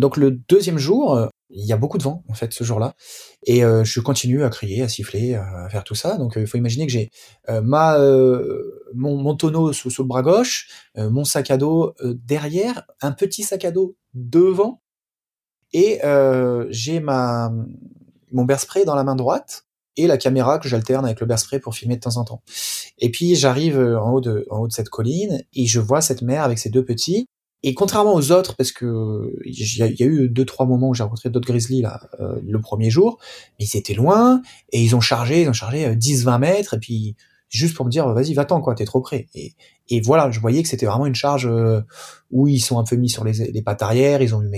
Donc le deuxième jour, il y a beaucoup de vent en fait ce jour-là et euh, je continue à crier, à siffler, à faire tout ça. Donc il faut imaginer que j'ai ma mon, tonneau sous, sous, le bras gauche, mon sac à dos derrière, un petit sac à dos devant et j'ai ma mon bear spray dans la main droite et la caméra que j'alterne avec le bear spray pour filmer de temps en temps. Et puis j'arrive en haut de en haut de cette colline et je vois cette mère avec ses deux petits et contrairement aux autres, parce que il y, a eu deux trois moments où j'ai rencontré d'autres grizzlies là euh, le premier jour, mais ils étaient loin et ils ont chargé, ils ont chargé 10-20 euh, mètres et puis juste pour me dire vas-y va-t'en quoi, t'es trop près. Et, voilà, je voyais que c'était vraiment une charge euh, où ils sont un peu mis sur les, pattes arrière, ils ont le,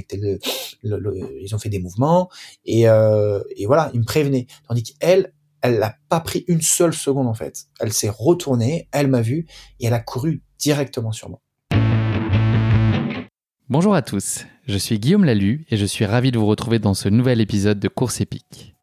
le, ils ont fait des mouvements et, et voilà, ils me prévenaient. Tandis qu'elle, elle n'a pas pris une seule seconde en fait. Elle s'est retournée, elle m'a vu et elle a couru directement sur moi. Bonjour à tous, je suis Guillaume Lalu et je suis ravi de vous retrouver dans ce nouvel épisode de Course épique.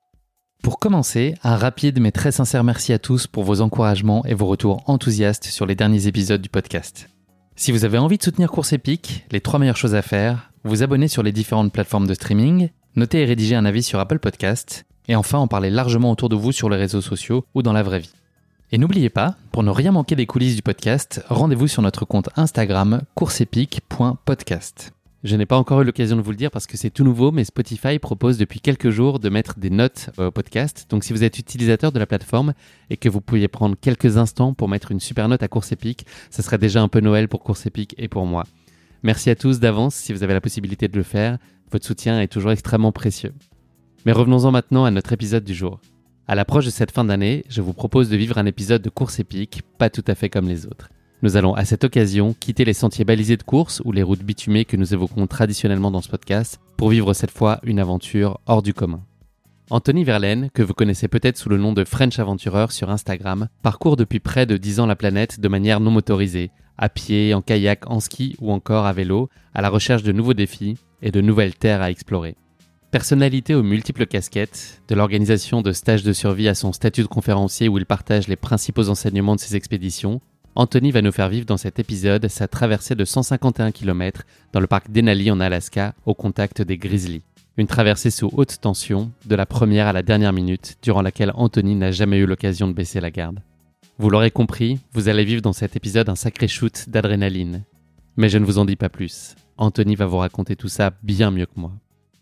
Pour commencer, un rapide mais très sincère merci à tous pour vos encouragements et vos retours enthousiastes sur les derniers épisodes du podcast. Si vous avez envie de soutenir Course épique, les trois meilleures choses à faire, vous abonner sur les différentes plateformes de streaming, noter et rédiger un avis sur Apple Podcast, et enfin en parler largement autour de vous sur les réseaux sociaux ou dans la vraie vie. Et n'oubliez pas, pour ne rien manquer des coulisses du podcast, rendez-vous sur notre compte Instagram courseepic.podcast. Je n'ai pas encore eu l'occasion de vous le dire parce que c'est tout nouveau, mais Spotify propose depuis quelques jours de mettre des notes au podcast. Donc si vous êtes utilisateur de la plateforme et que vous pouviez prendre quelques instants pour mettre une super note à Course Épique, ça serait déjà un peu Noël pour Course Épique et pour moi. Merci à tous d'avance si vous avez la possibilité de le faire. Votre soutien est toujours extrêmement précieux. Mais revenons-en maintenant à notre épisode du jour. À l'approche de cette fin d'année, je vous propose de vivre un épisode de course épique, pas tout à fait comme les autres. Nous allons à cette occasion quitter les sentiers balisés de course ou les routes bitumées que nous évoquons traditionnellement dans ce podcast pour vivre cette fois une aventure hors du commun. Anthony Verlaine, que vous connaissez peut-être sous le nom de French Aventurer sur Instagram, parcourt depuis près de 10 ans la planète de manière non motorisée, à pied, en kayak, en ski ou encore à vélo, à la recherche de nouveaux défis et de nouvelles terres à explorer. Personnalité aux multiples casquettes, de l'organisation de stages de survie à son statut de conférencier où il partage les principaux enseignements de ses expéditions, Anthony va nous faire vivre dans cet épisode sa traversée de 151 km dans le parc Denali en Alaska au contact des grizzlies. Une traversée sous haute tension, de la première à la dernière minute, durant laquelle Anthony n'a jamais eu l'occasion de baisser la garde. Vous l'aurez compris, vous allez vivre dans cet épisode un sacré shoot d'adrénaline. Mais je ne vous en dis pas plus. Anthony va vous raconter tout ça bien mieux que moi.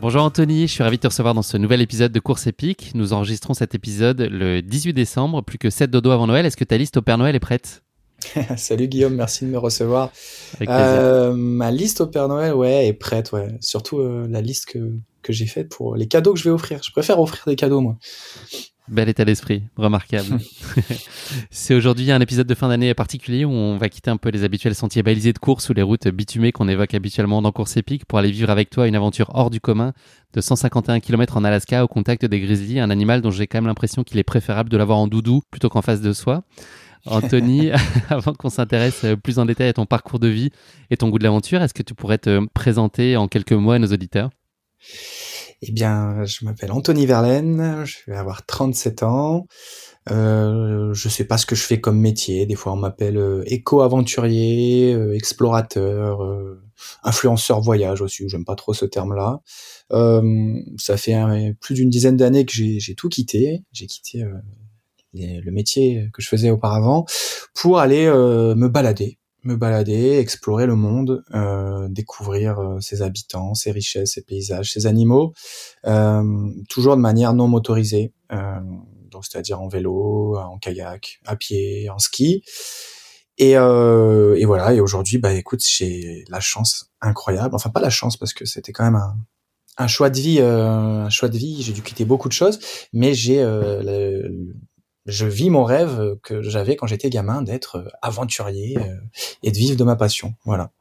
Bonjour Anthony, je suis ravi de te recevoir dans ce nouvel épisode de Course épique. Nous enregistrons cet épisode le 18 décembre, plus que 7 dodo avant Noël. Est-ce que ta liste au Père Noël est prête? Salut Guillaume, merci de me recevoir. Euh, ma liste au Père Noël, ouais, est prête, ouais. Surtout euh, la liste que, que j'ai faite pour les cadeaux que je vais offrir. Je préfère offrir des cadeaux, moi. Bel état d'esprit, remarquable. c'est aujourd'hui un épisode de fin d'année particulier où on va quitter un peu les habituels sentiers balisés de course ou les routes bitumées qu'on évoque habituellement dans Course épique pour aller vivre avec toi une aventure hors du commun de 151 km en Alaska au contact des grizzlies, un animal dont j'ai quand même l'impression qu'il est préférable de l'avoir en doudou plutôt qu'en face de soi. Anthony, avant qu'on s'intéresse plus en détail à ton parcours de vie et ton goût de l'aventure, est-ce que tu pourrais te présenter en quelques mots à nos auditeurs? Eh bien, je m'appelle Anthony Verlaine, je vais avoir 37 ans. Euh, je sais pas ce que je fais comme métier. Des fois, on m'appelle euh, éco-aventurier, euh, explorateur, euh, influenceur voyage aussi. J'aime pas trop ce terme-là. ça fait plus d'une dizaine d'années que j'ai tout quitté. J'ai quitté le métier que je faisais auparavant pour aller me balader me balader, explorer le monde, euh, découvrir euh, ses habitants, ses richesses, ses paysages, ses animaux, euh, toujours de manière non motorisée, euh, donc c'est-à-dire en vélo, en kayak, à pied, en ski. Et, euh, et voilà. Et aujourd'hui, bah écoute, j'ai la chance incroyable. Enfin, pas la chance parce que c'était quand même un, un choix de vie, un choix de vie. J'ai dû quitter beaucoup de choses, mais j'ai je vis mon rêve que j'avais quand j'étais gamin d'être euh, aventurier euh, et de vivre de ma passion. Voilà.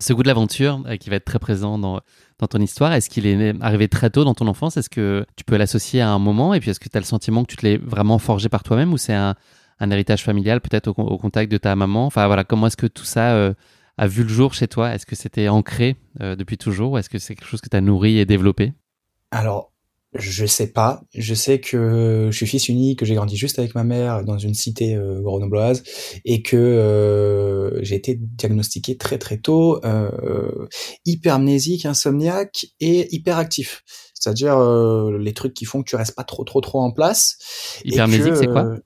Ce goût de l'aventure euh, qui va être très présent dans, dans ton histoire, est-ce qu'il est arrivé très tôt dans ton enfance? Est-ce que tu peux l'associer à un moment? Et puis est-ce que tu as le sentiment que tu te l'es vraiment forgé par toi-même ou c'est un, un, héritage familial peut-être au, contact de ta maman? Enfin voilà, comment est-ce que tout ça euh, a vu le jour chez toi? Est-ce que c'était ancré euh, depuis toujours ou est-ce que c'est quelque chose que tu as nourri et développé? Alors, je sais pas. Je sais que je suis fils unique, que j'ai grandi juste avec ma mère dans une cité euh, grenobloise et que euh, j'ai été diagnostiqué très très tôt euh, hypermnésique, insomniaque et hyperactif. C'est-à-dire euh, les trucs qui font que tu restes pas trop trop trop en place. Hypermnésique, c'est quoi?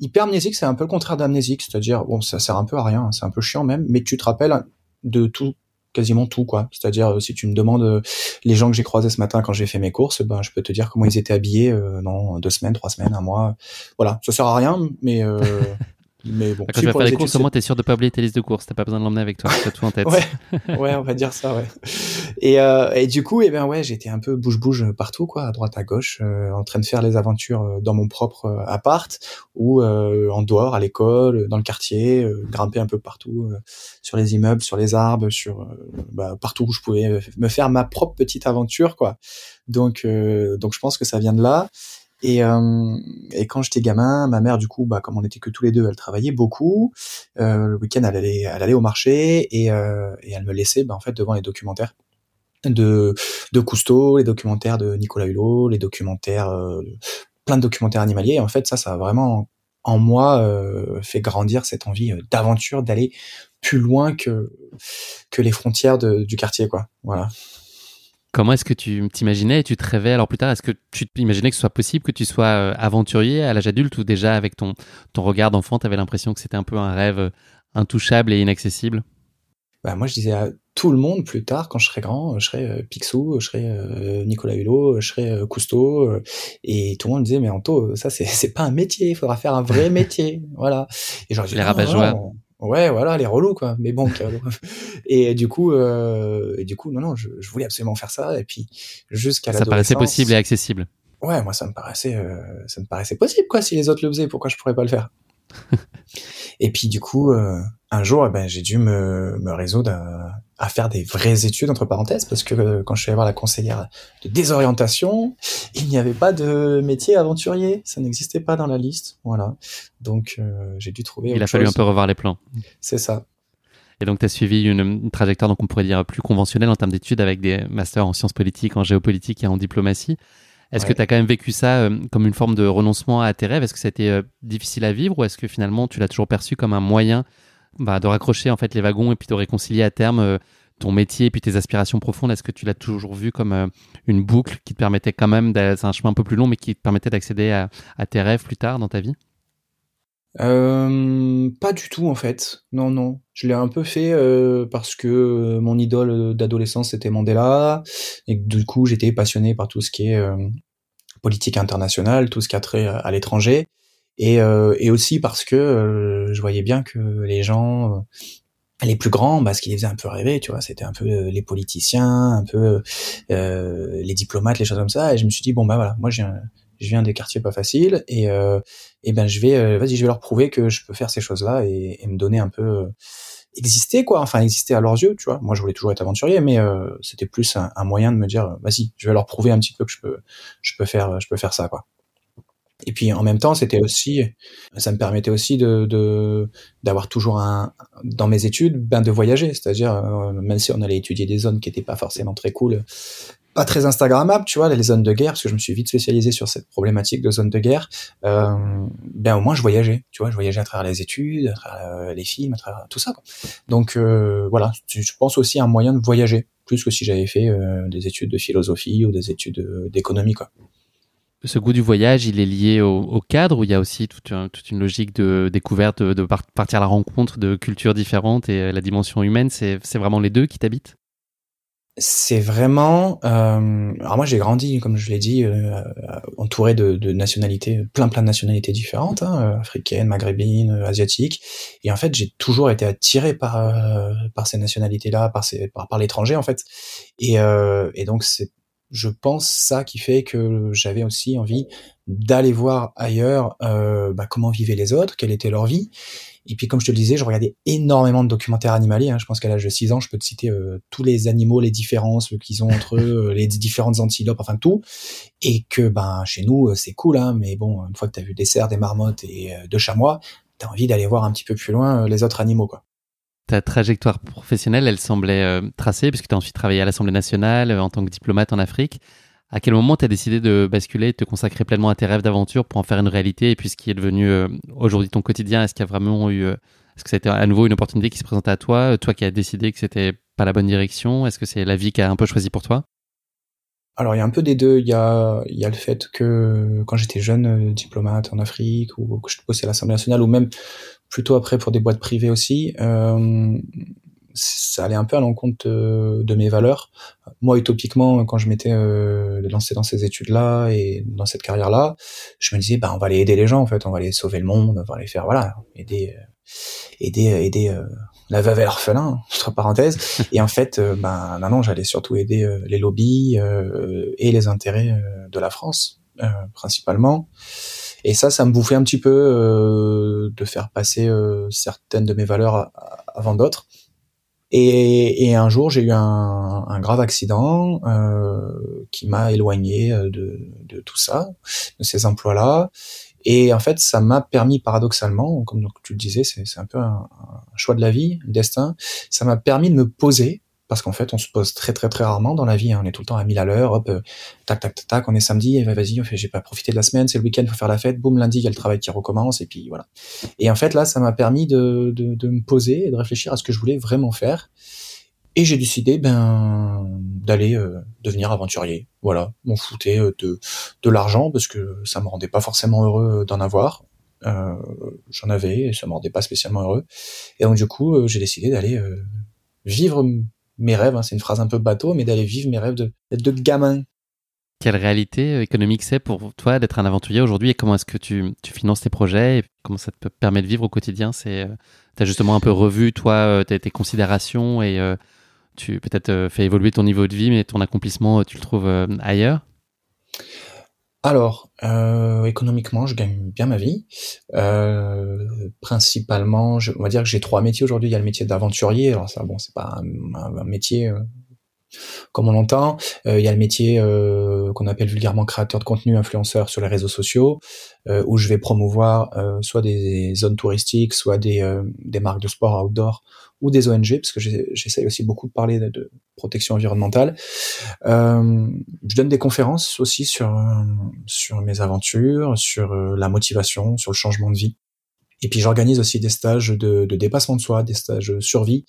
Hypermnésique, c'est un peu le contraire d'amnésique, c'est-à-dire bon, ça sert un peu à rien, c'est un peu chiant même, mais tu te rappelles de tout quasiment tout quoi. C'est-à-dire euh, si tu me demandes euh, les gens que j'ai croisés ce matin quand j'ai fait mes courses, ben je peux te dire comment ils étaient habillés euh, dans deux semaines, trois semaines, un mois. Voilà, ça sert à rien, mais Mais bon, quand tu vas faire les courses, au moins t'es sûr de pas oublier tes listes de courses. T'as pas besoin de l'emmener avec toi, t'as tout en tête. ouais, ouais, on va dire ça, ouais. Et, euh, et du coup, eh ben ouais, j'étais un peu bouge-bouge partout, quoi, à droite, à gauche, euh, en train de faire les aventures euh, dans mon propre euh, appart ou euh, en dehors, à l'école, dans le quartier, grimper un peu partout, sur les immeubles, sur les arbres, sur bah, partout où je pouvais me faire ma propre petite aventure, quoi. Donc, donc je pense que ça vient de là. Et, euh, et quand j'étais gamin, ma mère, du coup, bah, comme on était que tous les deux, elle travaillait beaucoup. Euh, le week-end, elle allait, elle allait au marché et, euh, et elle me laissait, bah, en fait, devant les documentaires de de Cousteau, les documentaires de Nicolas Hulot, les documentaires, euh, plein de documentaires animaliers. Et en fait, ça, ça a vraiment en moi euh, fait grandir cette envie euh, d'aventure, d'aller plus loin que que les frontières de, du quartier, quoi. Voilà. Comment est-ce que tu t'imaginais et tu te rêvais alors plus tard? Est-ce que tu imaginais que ce soit possible que tu sois euh, aventurier à l'âge adulte ou déjà avec ton, ton regard d'enfant, tu avais l'impression que c'était un peu un rêve euh, intouchable et inaccessible? Bah, Moi, je disais à tout le monde plus tard, quand je serai grand, je serai euh, Picsou, je serai Nicolas Hulot, je serai Cousteau. et tout le monde me disait, mais Anto, ça, c'est pas un métier, il faudra faire un vrai métier. voilà. Et genre, les rabat Ouais, voilà, les relous quoi. Mais bon, et du coup, euh, et du coup, non, non, je, je, voulais absolument faire ça. Et puis jusqu'à la. Ça paraissait possible et accessible. Ouais, moi ça me paraissait, euh, ça me paraissait possible quoi. Si les autres le faisaient, pourquoi je pourrais pas le faire? Et puis du coup, euh, un jour, eh ben, j'ai dû me, me résoudre à, à, faire des vraies études entre parenthèses parce que euh, quand je suis allé voir la conseillère de désorientation, il n'y avait pas de métier aventurier, ça n'existait pas dans la liste, voilà. Donc euh, j'ai dû trouver. Il a fallu un peu revoir les plans. C'est ça. Et donc, tu as suivi une, une, trajectoire, donc on pourrait dire plus conventionnelle en termes d'études avec des masters en sciences politiques, en géopolitique et en diplomatie. Est-ce ouais. que tu as quand même vécu ça euh, comme une forme de renoncement à tes rêves? Est-ce que ça a été euh, difficile à vivre ou est-ce que finalement tu l'as toujours perçu comme un moyen bah, de raccrocher en fait les wagons et puis de réconcilier à terme euh, ton métier et puis tes aspirations profondes Est-ce que tu l'as toujours vu comme euh, une boucle qui te permettait quand même, c'est un chemin un peu plus long, mais qui te permettait d'accéder à, tes rêves plus tard dans ta vie? Euh, pas du tout en fait. Non, non. Je l'ai un peu fait euh, parce que mon idole d'adolescence c'était Mandela et du coup j'étais passionné par tout ce qui est politique internationale, tout ce qui a trait à l'étranger et, euh, et aussi parce que euh, je voyais bien que les gens les plus grands, bah, ce qui les faisait un peu rêver, tu vois, c'était un peu les politiciens, un peu les diplomates, les choses comme ça. Et je me suis dit bon bah voilà, moi j'ai je viens des quartiers pas faciles et euh, et ben je vais euh, vas-y je vais leur prouver que je peux faire ces choses là et, et me donner un peu euh, exister quoi. Enfin exister à leurs yeux tu vois. Moi je voulais toujours être aventurier mais euh, c'était plus un, un, moyen de me dire vas-y je vais leur prouver un petit peu que je peux je peux faire je peux faire ça quoi et puis en même temps, c'était aussi, ça me permettait aussi de d'avoir toujours un dans mes études, ben de voyager, c'est-à-dire euh, même si on allait étudier des zones qui étaient pas forcément très cool, pas très instagrammable, tu vois, les zones de guerre, parce que je me suis vite spécialisé sur cette problématique de zones de guerre. Euh, ben au moins je voyageais, tu vois, je voyageais à travers les études, à travers euh, les films, à travers tout ça. Donc voilà, je pense aussi à un moyen de voyager plus que si j'avais fait des études de philosophie ou des études d'économie, quoi ce goût du voyage, il est lié au, cadre où il y a aussi toute, un, toute une logique de découverte, de, partir à la rencontre de cultures différentes et la dimension humaine, c'est vraiment les deux qui t'habitent? C'est vraiment. Euh, alors moi j'ai grandi, comme je l'ai dit, euh, entouré de, nationalités, plein plein de nationalités différentes, hein, africaines, maghrébines, asiatiques, et en fait j'ai toujours été attiré par euh, par ces nationalités-là, par par, par l'étranger en fait, et, euh, et donc c'est je pense ça qui fait que j'avais aussi envie d'aller voir ailleurs euh, bah, comment vivaient les autres, quelle était leur vie, Et puis comme je te le disais, je regardais énormément de documentaires animaliers. Hein. Je pense qu'à l'âge de 6 ans, je peux te citer euh, tous les animaux, les différences qu'ils ont entre eux, les différentes antilopes, enfin tout. Et que ben chez nous, c'est cool, hein, mais bon, une fois que tu as vu des cerfs, des marmottes et deux chamois, tu as envie d'aller voir un petit peu plus loin les autres animaux. quoi ta trajectoire professionnelle, elle semblait euh, tracée, puisque tu as ensuite travaillé à l'Assemblée nationale euh, en tant que diplomate en Afrique. À quel moment tu as décidé de basculer, de te consacrer pleinement à tes rêves d'aventure pour en faire une réalité et puis ce qui est devenu euh, aujourd'hui ton quotidien? Est-ce qu'il y a vraiment eu. Est-ce que c'était à nouveau une opportunité qui se présentait à toi Toi qui as décidé que c'était pas la bonne direction? Est-ce que c'est la vie qui a un peu choisi pour toi? Alors il y a un peu des deux. Il y a, il y a le fait que quand j'étais jeune diplomate en Afrique ou que je bossais à l'Assemblée nationale ou même plutôt après pour des boîtes privées aussi. Euh, ça allait un peu à l'encontre de, mes valeurs. Moi, utopiquement, quand je m'étais euh, lancé dans ces études-là et dans cette carrière-là, je me disais, bah, on va aller aider les gens, en fait, on va aller sauver le monde, on va aller faire, voilà, aider, euh, aider, aider euh, la veuve et l'orphelin, entre parenthèses. et en fait, euh, ben, non, non, j'allais surtout aider les lobbies et les intérêts de la France, principalement. Et ça, ça me bouffait un petit peu euh, de faire passer euh, certaines de mes valeurs avant d'autres. Et, et, un jour, j'ai eu un, un, grave accident euh, qui m'a éloigné euh, de, de, tout ça, de ces emplois-là. Et en fait, ça m'a permis, paradoxalement, comme tu le disais, c'est un peu un, un, choix de la vie, un destin, ça m'a permis de me poser parce qu'en fait, on se pose très très très rarement dans la vie. Hein. On est tout le temps à 1000 à l'heure, hop, euh, tac tac tac tac, on est samedi, et vas-y, j'ai pas profité de la semaine, c'est le week-end, faut faire la fête, boum, lundi, il y a le travail qui recommence, et puis voilà. Et en fait, là, ça m'a permis de, de, de, me poser et de réfléchir à ce que je voulais vraiment faire. Et j'ai décidé ben d'aller euh, devenir aventurier. Voilà, m'en foutais euh, de, de l'argent parce que ça me rendait pas forcément heureux d'en avoir. Euh, J'en avais et ça me rendait pas spécialement heureux. Et donc du coup, j'ai décidé d'aller vivre mes rêves, hein, c'est une phrase un peu bateau, mais d'aller vivre mes rêves de, de gamin. Quelle réalité euh, économique c'est pour toi d'être un aventurier aujourd'hui et comment est-ce que tu, tu, finances tes projets et comment ça te permet de vivre au quotidien? C'est, euh, as justement un peu revu toi euh, tes, tes considérations et tu peut-être fait évoluer ton niveau de vie, mais ton accomplissement tu le trouves ailleurs? Alors, euh, économiquement, je gagne bien ma vie. Euh, principalement, je, on va dire que j'ai trois métiers aujourd'hui. Il y a le métier d'aventurier. Alors ça, bon, c'est pas un, métier euh, comme on l'entend. Euh, il y a le métier euh, qu'on appelle vulgairement créateur de contenu, influenceur sur les réseaux sociaux, euh, où je vais promouvoir soit des zones touristiques, soit des, des marques de sport outdoor ou des ONG, parce que j'essaye aussi beaucoup de parler de, protection environnementale. je donne des conférences aussi sur sur mes aventures, sur la motivation, sur le changement de vie. Et puis j'organise aussi des stages de, de, dépassement de soi, des stages survie.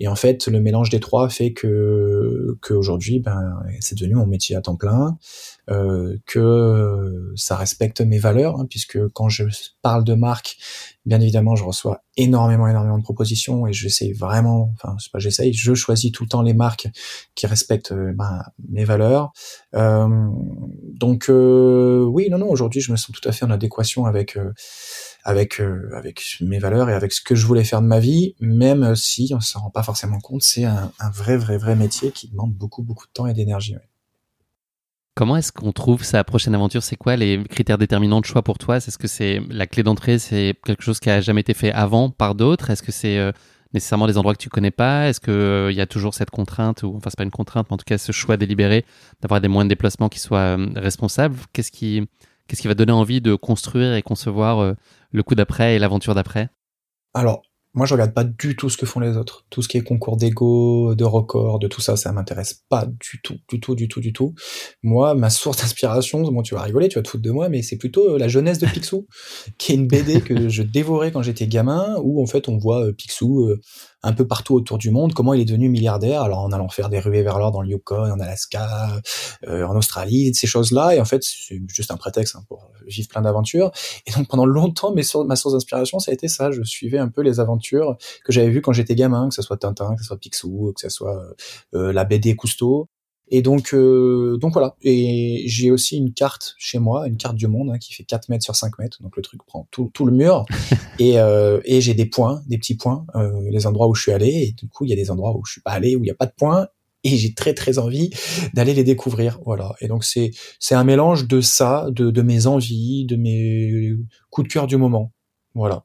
Et en fait, le mélange des trois fait que qu'aujourd'hui, ben, c'est devenu mon métier à temps plein, euh, que ça respecte mes valeurs, hein, puisque quand je parle de marque, bien évidemment, je reçois énormément, énormément de propositions et j'essaye vraiment, enfin, c'est pas j'essaye, je choisis tout le temps les marques qui respectent euh, ben, mes valeurs. Euh, donc euh, oui, non, non, aujourd'hui, je me sens tout à fait en adéquation avec euh, avec euh, avec mes valeurs et avec ce que je voulais faire de ma vie, même si on s'en rend pas forcément compte, c'est un, un, vrai vrai vrai métier qui demande beaucoup beaucoup de temps et d'énergie. Comment est-ce qu'on trouve sa prochaine aventure? C'est quoi les critères déterminants de choix pour toi? Est-ce que c'est la clé d'entrée C'est quelque chose qui a jamais été fait avant par d'autres? Est-ce que c'est euh, nécessairement des endroits que tu connais pas? Est-ce qu'il euh, y a toujours cette contrainte ou enfin c'est pas une contrainte, mais en tout cas ce choix délibéré d'avoir des moyens de déplacement qui soient responsables Qu'est-ce qui qu'est-ce qui va donner envie de construire et concevoir le coup d'après et l'aventure d'après? Alors, moi, je regarde pas du tout ce que font les autres. Tout ce qui est concours d'ego, de record, de tout ça, ça m'intéresse pas du tout, du tout, du tout, du tout. Moi, ma source d'inspiration, bon, tu vas rigoler, tu vas te foutre de moi, mais c'est plutôt euh, la jeunesse de Picsou, qui est une BD que je dévorais quand j'étais gamin, où en fait on voit euh, Picsou euh, un peu partout autour du monde, comment il est devenu milliardaire, alors en allant faire des ruées vers l'or dans le Yukon, en Alaska, en Australie, ces choses-là, et en fait c'est juste un prétexte hein, pour vivre plein d'aventures. Et donc pendant longtemps, mes ma source d'inspiration, ça a été ça. Je suivais un peu les aventures que j'avais vues quand j'étais gamin, que ce soit Tintin, que ce soit Picsou, que ce soit euh, la BD Cousteau. Et donc, euh, donc voilà. Et j'ai aussi une carte chez moi, une carte du monde hein, qui fait 4 mètres sur 5 mètres. Donc le truc prend tout, tout le mur. et euh, et j'ai des points, des petits points, euh, les endroits où je suis allé. Et du coup, il y a des endroits où je suis pas allé, où il n'y a pas de points et j'ai très très envie d'aller les découvrir. Voilà. Et donc c'est c'est un mélange de ça, de, de mes envies, de mes coups de cœur du moment. Voilà.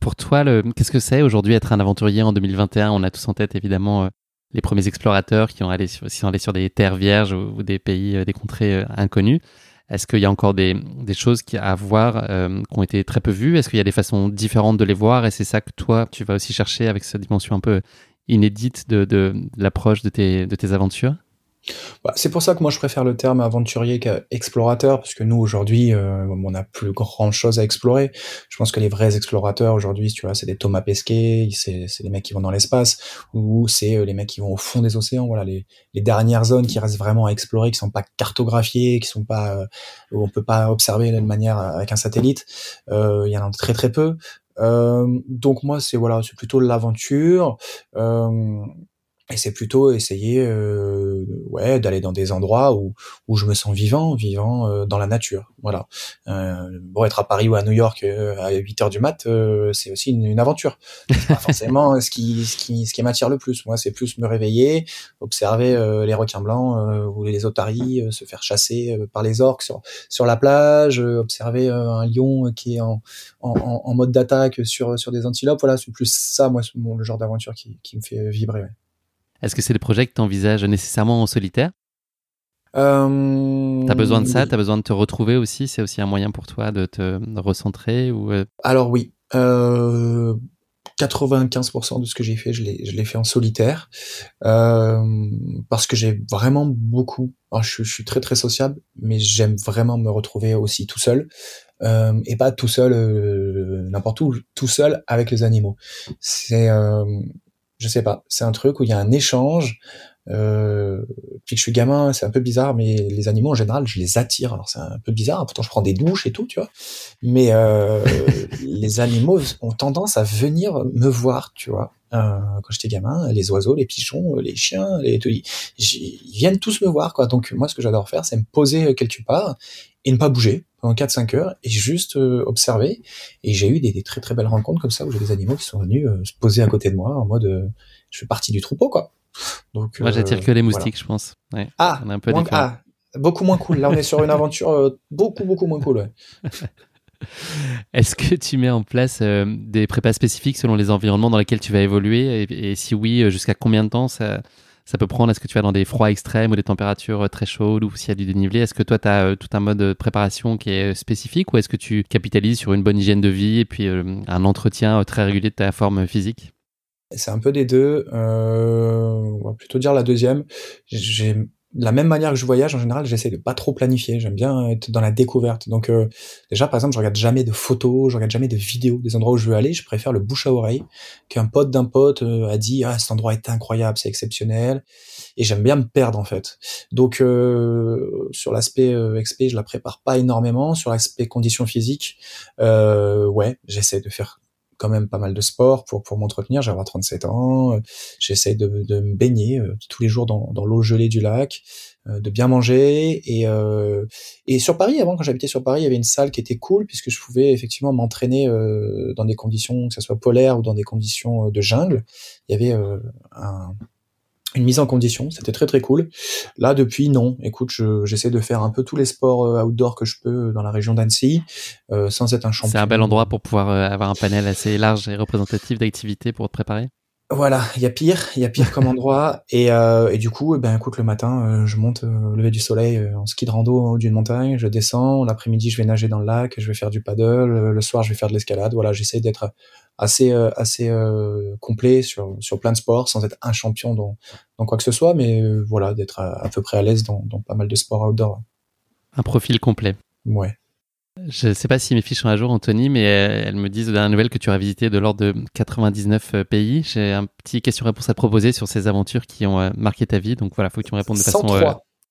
pour toi, qu'est-ce que c'est aujourd'hui être un aventurier en 2021 On a tous en tête évidemment les premiers explorateurs qui ont allé sur, sont allés sur des terres vierges ou, des pays, des contrées inconnues. Est-ce qu'il y a encore des, des choses à voir euh, qui ont été très peu vues? Est-ce qu'il y a des façons différentes de les voir? Et c'est ça que toi, tu vas aussi chercher avec cette dimension un peu inédite de, de, de l'approche de tes, de tes aventures? Bah, c'est pour ça que moi je préfère le terme aventurier qu'explorateur, parce que nous aujourd'hui, euh, on a plus grand chose à explorer. Je pense que les vrais explorateurs aujourd'hui, tu vois, c'est des Thomas Pesquet, c'est les mecs qui vont dans l'espace, ou c'est euh, les mecs qui vont au fond des océans. Voilà, les, les, dernières zones qui restent vraiment à explorer, qui sont pas cartographiées, qui sont pas euh, où on peut pas observer de manière avec un satellite. Il y en a très très peu. donc moi c'est voilà, c'est plutôt l'aventure. Et c'est plutôt essayer euh, ouais, d'aller dans des endroits où, où je me sens vivant, vivant euh, dans la nature. Voilà. Euh, bon, être à Paris ou à New York euh, à 8 heures du mat, euh, c'est aussi une, une aventure. Pas forcément ce qui, ce qui, ce qui m'attire le plus. Moi, c'est plus me réveiller, observer les requins blancs ou les otaries se faire chasser par les orques sur, sur la plage, observer un lion qui est en, en, en mode d'attaque sur, sur des antilopes. Voilà, c'est plus ça, moi, le genre d'aventure qui, qui me fait vibrer. Est-ce que c'est des projets que tu envisages nécessairement en solitaire? Euh... T'as besoin de ça, t'as besoin de te retrouver aussi, c'est aussi un moyen pour toi de te recentrer ou euh? Alors oui, euh, 95% de ce que j'ai fait, je l'ai fait en solitaire euh, parce que j'ai vraiment beaucoup. je, je, suis très très sociable, mais j'aime vraiment me retrouver aussi tout seul euh, et pas tout seul euh, n'importe où, tout seul avec les animaux. C'est je sais pas, c'est un truc où il y a un échange. Euh, puis que je suis gamin, c'est un peu bizarre, mais les animaux en général, je les attire. Alors c'est un peu bizarre, pourtant je prends des douches et tout, tu vois. Mais euh, les animaux ont tendance à venir me voir, tu vois. Euh, quand j'étais gamin, les oiseaux, les pigeons, les chiens, les, ils, ils viennent tous me voir, quoi. Donc moi, ce que j'adore faire, c'est me poser quelque part et ne pas bouger pendant 4-5 heures et juste euh, observer. Et j'ai eu des, très très belles rencontres comme ça où j'ai des animaux qui sont venus euh, se poser à côté de moi en mode euh, je fais partie du troupeau quoi. Donc moi j'attire que les moustiques je pense. Ouais. Ah, un peu ah, beaucoup moins cool. Là on est sur une aventure beaucoup beaucoup moins cool. Ouais. Est-ce que tu mets en place des prépas spécifiques selon les environnements dans lesquels tu vas évoluer? Et, et si oui, jusqu'à combien de temps ça, ça peut prendre Est-ce que tu vas dans des froids extrêmes ou des températures euh, très chaudes ou s'il y a du dénivelé Est-ce que toi, tu as euh, tout un mode de préparation qui est euh, spécifique ou est-ce que tu capitalises sur une bonne hygiène de vie et puis un entretien très régulier de ta forme physique? C'est un peu des deux. on va plutôt dire la deuxième. J'ai la même manière que je voyage, en général, j'essaie de pas trop planifier. J'aime bien être dans la découverte. Donc, euh, déjà, par exemple, je regarde jamais de photos, je regarde jamais de vidéos des endroits où je veux aller. Je préfère le bouche à oreille qu'un pote d'un pote euh, a dit ah cet endroit est incroyable, c'est exceptionnel. Et j'aime bien me perdre en fait. Donc, euh, sur l'aspect XP, je la prépare pas énormément. Sur l'aspect conditions physiques, ouais, j'essaie de faire quand même pas mal de sport pour, pour m'entretenir. J'ai 37 ans. Euh, j'essaie de, de, me baigner euh, tous les jours dans, dans l'eau gelée du lac, euh, de bien manger. Et, et sur Paris, avant, quand j'habitais sur Paris, il y avait une salle qui était cool puisque je pouvais effectivement m'entraîner dans des conditions, que ce soit polaires ou dans des conditions de jungle. Il y avait un, une mise en condition, c'était très très cool. Là depuis non, écoute, j'essaie de faire un peu tous les sports euh, outdoor que je peux dans la région d'Annecy, euh, sans être un champion. C'est un bel endroit pour pouvoir euh, avoir un panel assez large et représentatif d'activités pour te préparer. Voilà, il y a pire, il y a pire comme endroit et, euh, et du coup, eh ben écoute, le matin, je monte au lever du soleil en ski de rando en haut d'une montagne, je descends, l'après-midi, je vais nager dans le lac, je vais faire du paddle, le soir, je vais faire de l'escalade. Voilà, j'essaie d'être assez euh, assez euh, complet sur sur plein de sports sans être un champion dans dans quoi que ce soit mais euh, voilà d'être à, peu près à l'aise dans, dans pas mal de sports outdoor un profil complet ouais je ne sais pas si mes fiches sont à jour, Anthony, mais elles me disent dans la nouvelle que tu as visité de l'ordre de 99 pays. J'ai un petit question-réponse à te proposer sur ces aventures qui ont marqué ta vie. Donc voilà, il faut que tu me répondes de façon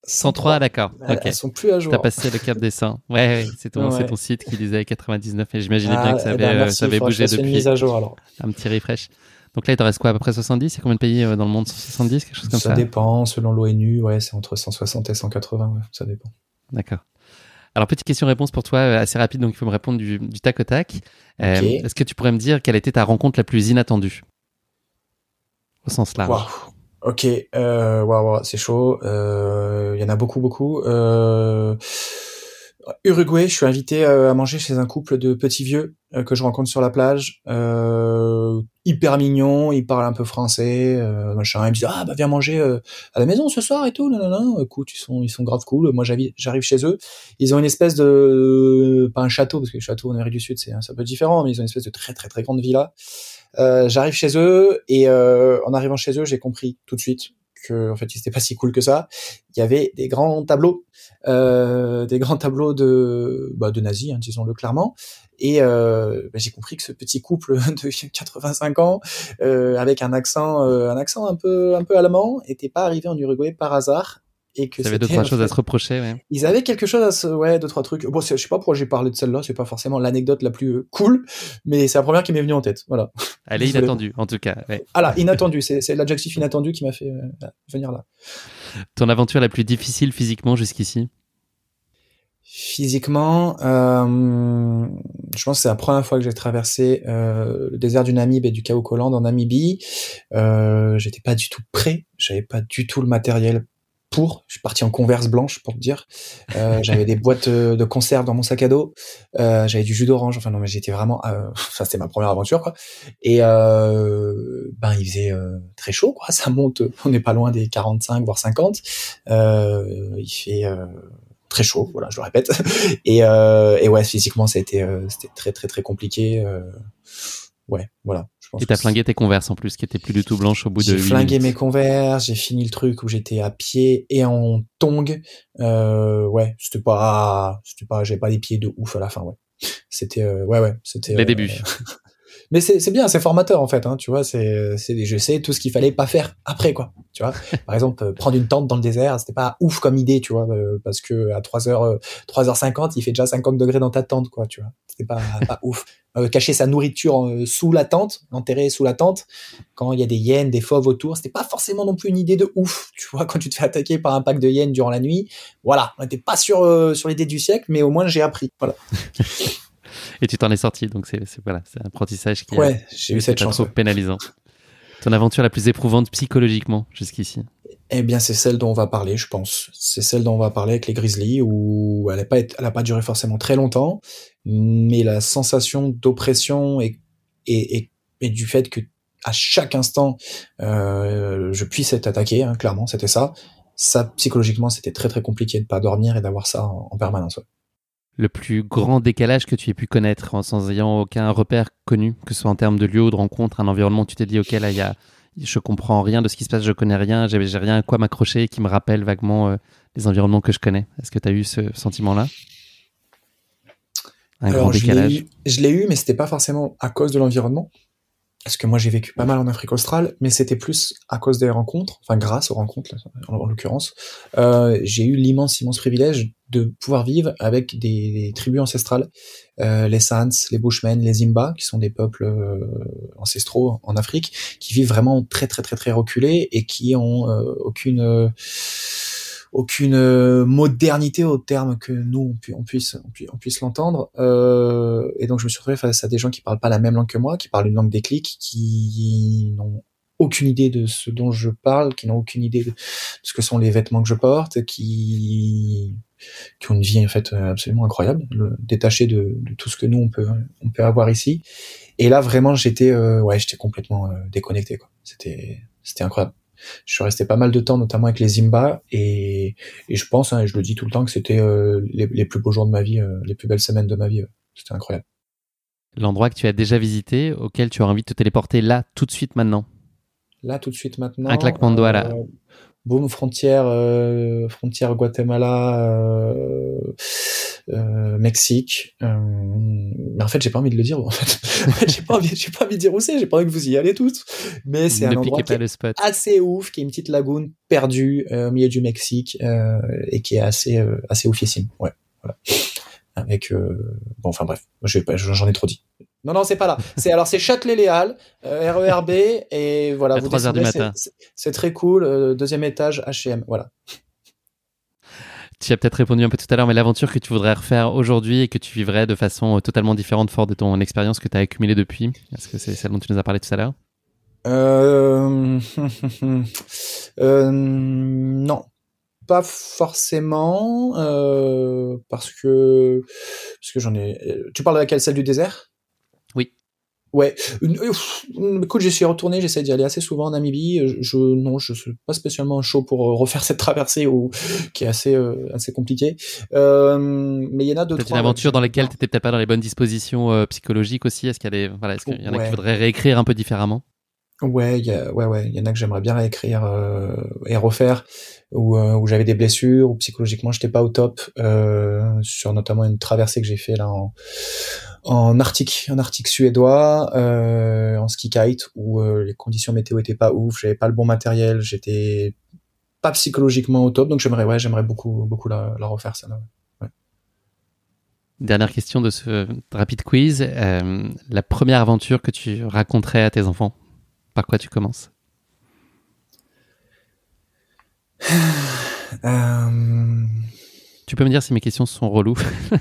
103, d'accord. Elles sont plus à jour. T'as passé le cap des 100. Ouais, ouais c'est ton, site qui disait 99 et j'imaginais bien que ça ah, avait, eh ben, ça avait bougé depuis. Une mise à jour alors. Un petit refresh. Donc là, il te reste quoi, à peu près 70 Il y a combien de pays euh, dans le monde? 170, quelque chose comme ça Ça? dépend, selon l'ONU, ouais, c'est entre 160 et 180, ouais, ça dépend. D'accord. Alors, petite question-réponse pour toi, euh, assez rapide, donc il faut me répondre du, du tac au tac. Euh, Est-ce que tu pourrais me dire quelle était ta rencontre la plus inattendue? Au sens large. Ok, euh, wow, wow, c'est chaud. Il euh, y en a beaucoup, beaucoup. Euh, Uruguay, je suis invité à manger chez un couple de petits vieux que je rencontre sur la plage. hyper mignon, ils parlent un peu français, machin. Ils me disent ah bah viens manger à la maison ce soir et tout. Non non non. Écoute, ils sont ils sont grave cool. Moi j'arrive chez eux. Ils ont une espèce de pas un château parce que les châteaux en Amérique du Sud c'est un peu différent, mais ils ont une espèce de très très très grande villa. J'arrive chez eux et en arrivant chez eux, j'ai compris tout de suite que en fait c'était pas si cool que ça. Il y avait des grands tableaux, euh, des grands tableaux de bah, de nazis, hein, disons-le clairement. Et euh, bah, j'ai compris que ce petit couple de 85 ans, euh, avec un accent, euh, un accent un peu un peu allemand, était pas arrivé en Uruguay par hasard et que ils avaient deux trois choses à se reprocher ouais. ils avaient quelque chose à se ouais deux trois trucs bon je sais pas pourquoi j'ai parlé de celle-là c'est pas forcément l'anecdote la plus euh, cool mais c'est la première qui m'est venue en tête voilà elle est inattendue en tout cas ouais. ah là inattendue c'est l'adjectif inattendu qui m'a fait euh, venir là ton aventure la plus difficile physiquement jusqu'ici? Physiquement, euh, je pense que c'est la première fois que j'ai traversé euh, le désert du Namib et du Kaokoland en Namibie. Euh, J'étais pas du tout prêt, j'avais pas du tout le matériel pour. Je suis parti en converse blanche pour te dire. Euh, j'avais des boîtes euh, de conserve dans mon sac à dos. Euh, j'avais du jus d'orange. Enfin non, mais j'étais vraiment. Euh, enfin c'était ma première aventure quoi. Et euh, ben il faisait euh, très chaud quoi. Ça monte. On n'est pas loin des 45 voire 50. il fait très chaud. Voilà, je le répète. Et, et ouais, physiquement, c'était c'était très très très compliqué. Ouais, voilà. Et t'as flingué tes converses en plus, qui étaient plus du tout blanches au bout de. J'ai flingué mes converses, j'ai fini le truc où j'étais à pied et en tong. Euh, ouais, c'était pas, c'était pas, j'avais pas des pieds de ouf à la fin, ouais. C'était, euh, ouais, ouais, c'était. Les débuts. mais c'est bien, c'est formateur en fait. Hein, tu vois, c'est c'est je sais tout ce qu'il fallait pas faire après quoi. Tu vois, par exemple euh, prendre une tente dans le désert, c'était pas ouf comme idée, tu vois, euh, parce que à 3h 3h50, il fait déjà 50 degrés dans ta tente quoi, tu vois. C'était pas pas ouf. Euh, cacher sa nourriture sous la tente, enterrer sous la tente quand il y a des hyènes, des fauves autour, c'était pas forcément non plus une idée de ouf, tu vois, quand tu te fais attaquer par un pack de hyènes durant la nuit. Voilà, on n'était pas sur sur l'idée du siècle, mais au moins j'ai appris. Voilà. et tu t'en es sorti. Donc c'est voilà, c'est un apprentissage qui ouais, j'ai eu cette chance. pénalisant. Ton aventure la plus éprouvante psychologiquement jusqu'ici? Eh bien, c'est celle dont on va parler, je pense. C'est celle dont on va parler avec les Grizzlies, où elle n'a pas, elle a pas duré forcément très longtemps, mais la sensation d'oppression et, et, et, du fait que à chaque instant euh, je puisse être attaqué, hein, clairement, c'était ça. Ça, psychologiquement, c'était très très compliqué de pas dormir et d'avoir ça en, permanence le plus grand décalage que tu aies pu connaître sans ayant aucun repère connu, que ce soit en termes de lieu ou de rencontre, un environnement où tu t'es dit, ok, là, il y a, je comprends rien de ce qui se passe, je connais rien, j'ai, rien à quoi m'accrocher qui me rappelle vaguement euh, les environnements que je connais. Est-ce que tu as eu ce sentiment-là? Un grand décalage? Je l'ai eu, mais c'était pas forcément à cause de l'environnement parce que moi j'ai vécu pas mal en Afrique australe, mais c'était plus à cause des rencontres, enfin grâce aux rencontres en, l'occurrence. Euh, j'ai eu l'immense immense privilège de pouvoir vivre avec des, tribus ancestrales, euh, les Sans, les Bushmen, les Imba, qui sont des peuples euh, ancestraux en Afrique, qui vivent vraiment très très très très reculés et qui ont euh, aucune aucune euh, modernité au terme que nous on, puisse on, puisse l'entendre. Euh, et donc je me suis retrouvé face à des gens qui parlent pas la même langue que moi qui parlent une langue des clics qui n'ont aucune idée de ce dont je parle qui n'ont aucune idée de ce que sont les vêtements que je porte qui qui ont une vie en fait absolument incroyable détachée de, tout ce que nous on peut on peut avoir ici. Et là vraiment j'étais euh, ouais j'étais complètement déconnecté quoi. C'était c'était incroyable je suis resté pas mal de temps, notamment avec les Zimba, et, et je pense, hein, et je le dis tout le temps, que c'était euh, les, les, plus beaux jours de ma vie, euh, les plus belles semaines de ma vie. C'était incroyable. L'endroit que tu as déjà visité, auquel tu as envie de te téléporter là, tout de suite, maintenant? Là, tout de suite, maintenant. Un claquement de doigts, là. Euh, boum, frontière, frontière Guatemala, euh, Mexique. Euh, mais en fait, j'ai pas envie de le dire. En fait, j'ai pas envie, j'ai pas envie de dire où c'est. J'ai pas envie que vous y allez tous. Mais c'est un endroit qui est assez ouf, qui est une petite lagune perdue euh, au milieu du Mexique et qui est assez assez oufissime. Ouais, voilà. Avec bon, enfin bref, j'en ai trop dit. Non, non, c'est pas là. C'est alors c'est Châtelet-Léal, RERB et voilà. À 3 heures du matin. C'est très cool. deuxième étage, H&M. Voilà. Tu as peut-être répondu un peu tout à l'heure, mais l'aventure que tu voudrais refaire aujourd'hui et que tu vivrais de façon euh, totalement différente, fort de ton expérience que tu as accumulée depuis, est-ce que c'est celle dont tu nous as parlé tout à l'heure? Euh... euh... Non. pas forcément, euh, parce que parce que j'en ai. Tu parles de laquelle? Celle du désert? Oui. Ouais. Une, écoute, j'y suis retourné, j'essaie d'y aller assez souvent en Namibie. Je non, je suis pas spécialement chaud pour refaire cette traversée qui est assez euh, assez compliquée. Euh, mais il y en a d'autres. C'est une aventure dans laquelle tu étais peut-être pas dans les bonnes dispositions euh, psychologiques aussi. Est-ce qu'il y a des voilà, est-ce qu'il y en a qui voudraient réécrire un peu différemment? Ouais, ouais, ouais, il y en a que j'aimerais bien réécrire euh, et refaire, où, euh, où j'avais des blessures, où psychologiquement j'étais pas au top, euh, sur notamment une traversée que j'ai fait là en, en Arctique, en Arctique suédois, euh, en ski kite, où euh, les conditions météo étaient pas ouf, j'avais pas le bon matériel, j'étais pas psychologiquement au top, donc j'aimerais, ouais, j'aimerais beaucoup, beaucoup la, la refaire ça. Là, ouais. Dernière question de ce rapide quiz, euh, la première aventure que tu raconterais à tes enfants? Par quoi tu commences? Euh... Tu peux me dire si mes questions sont reloues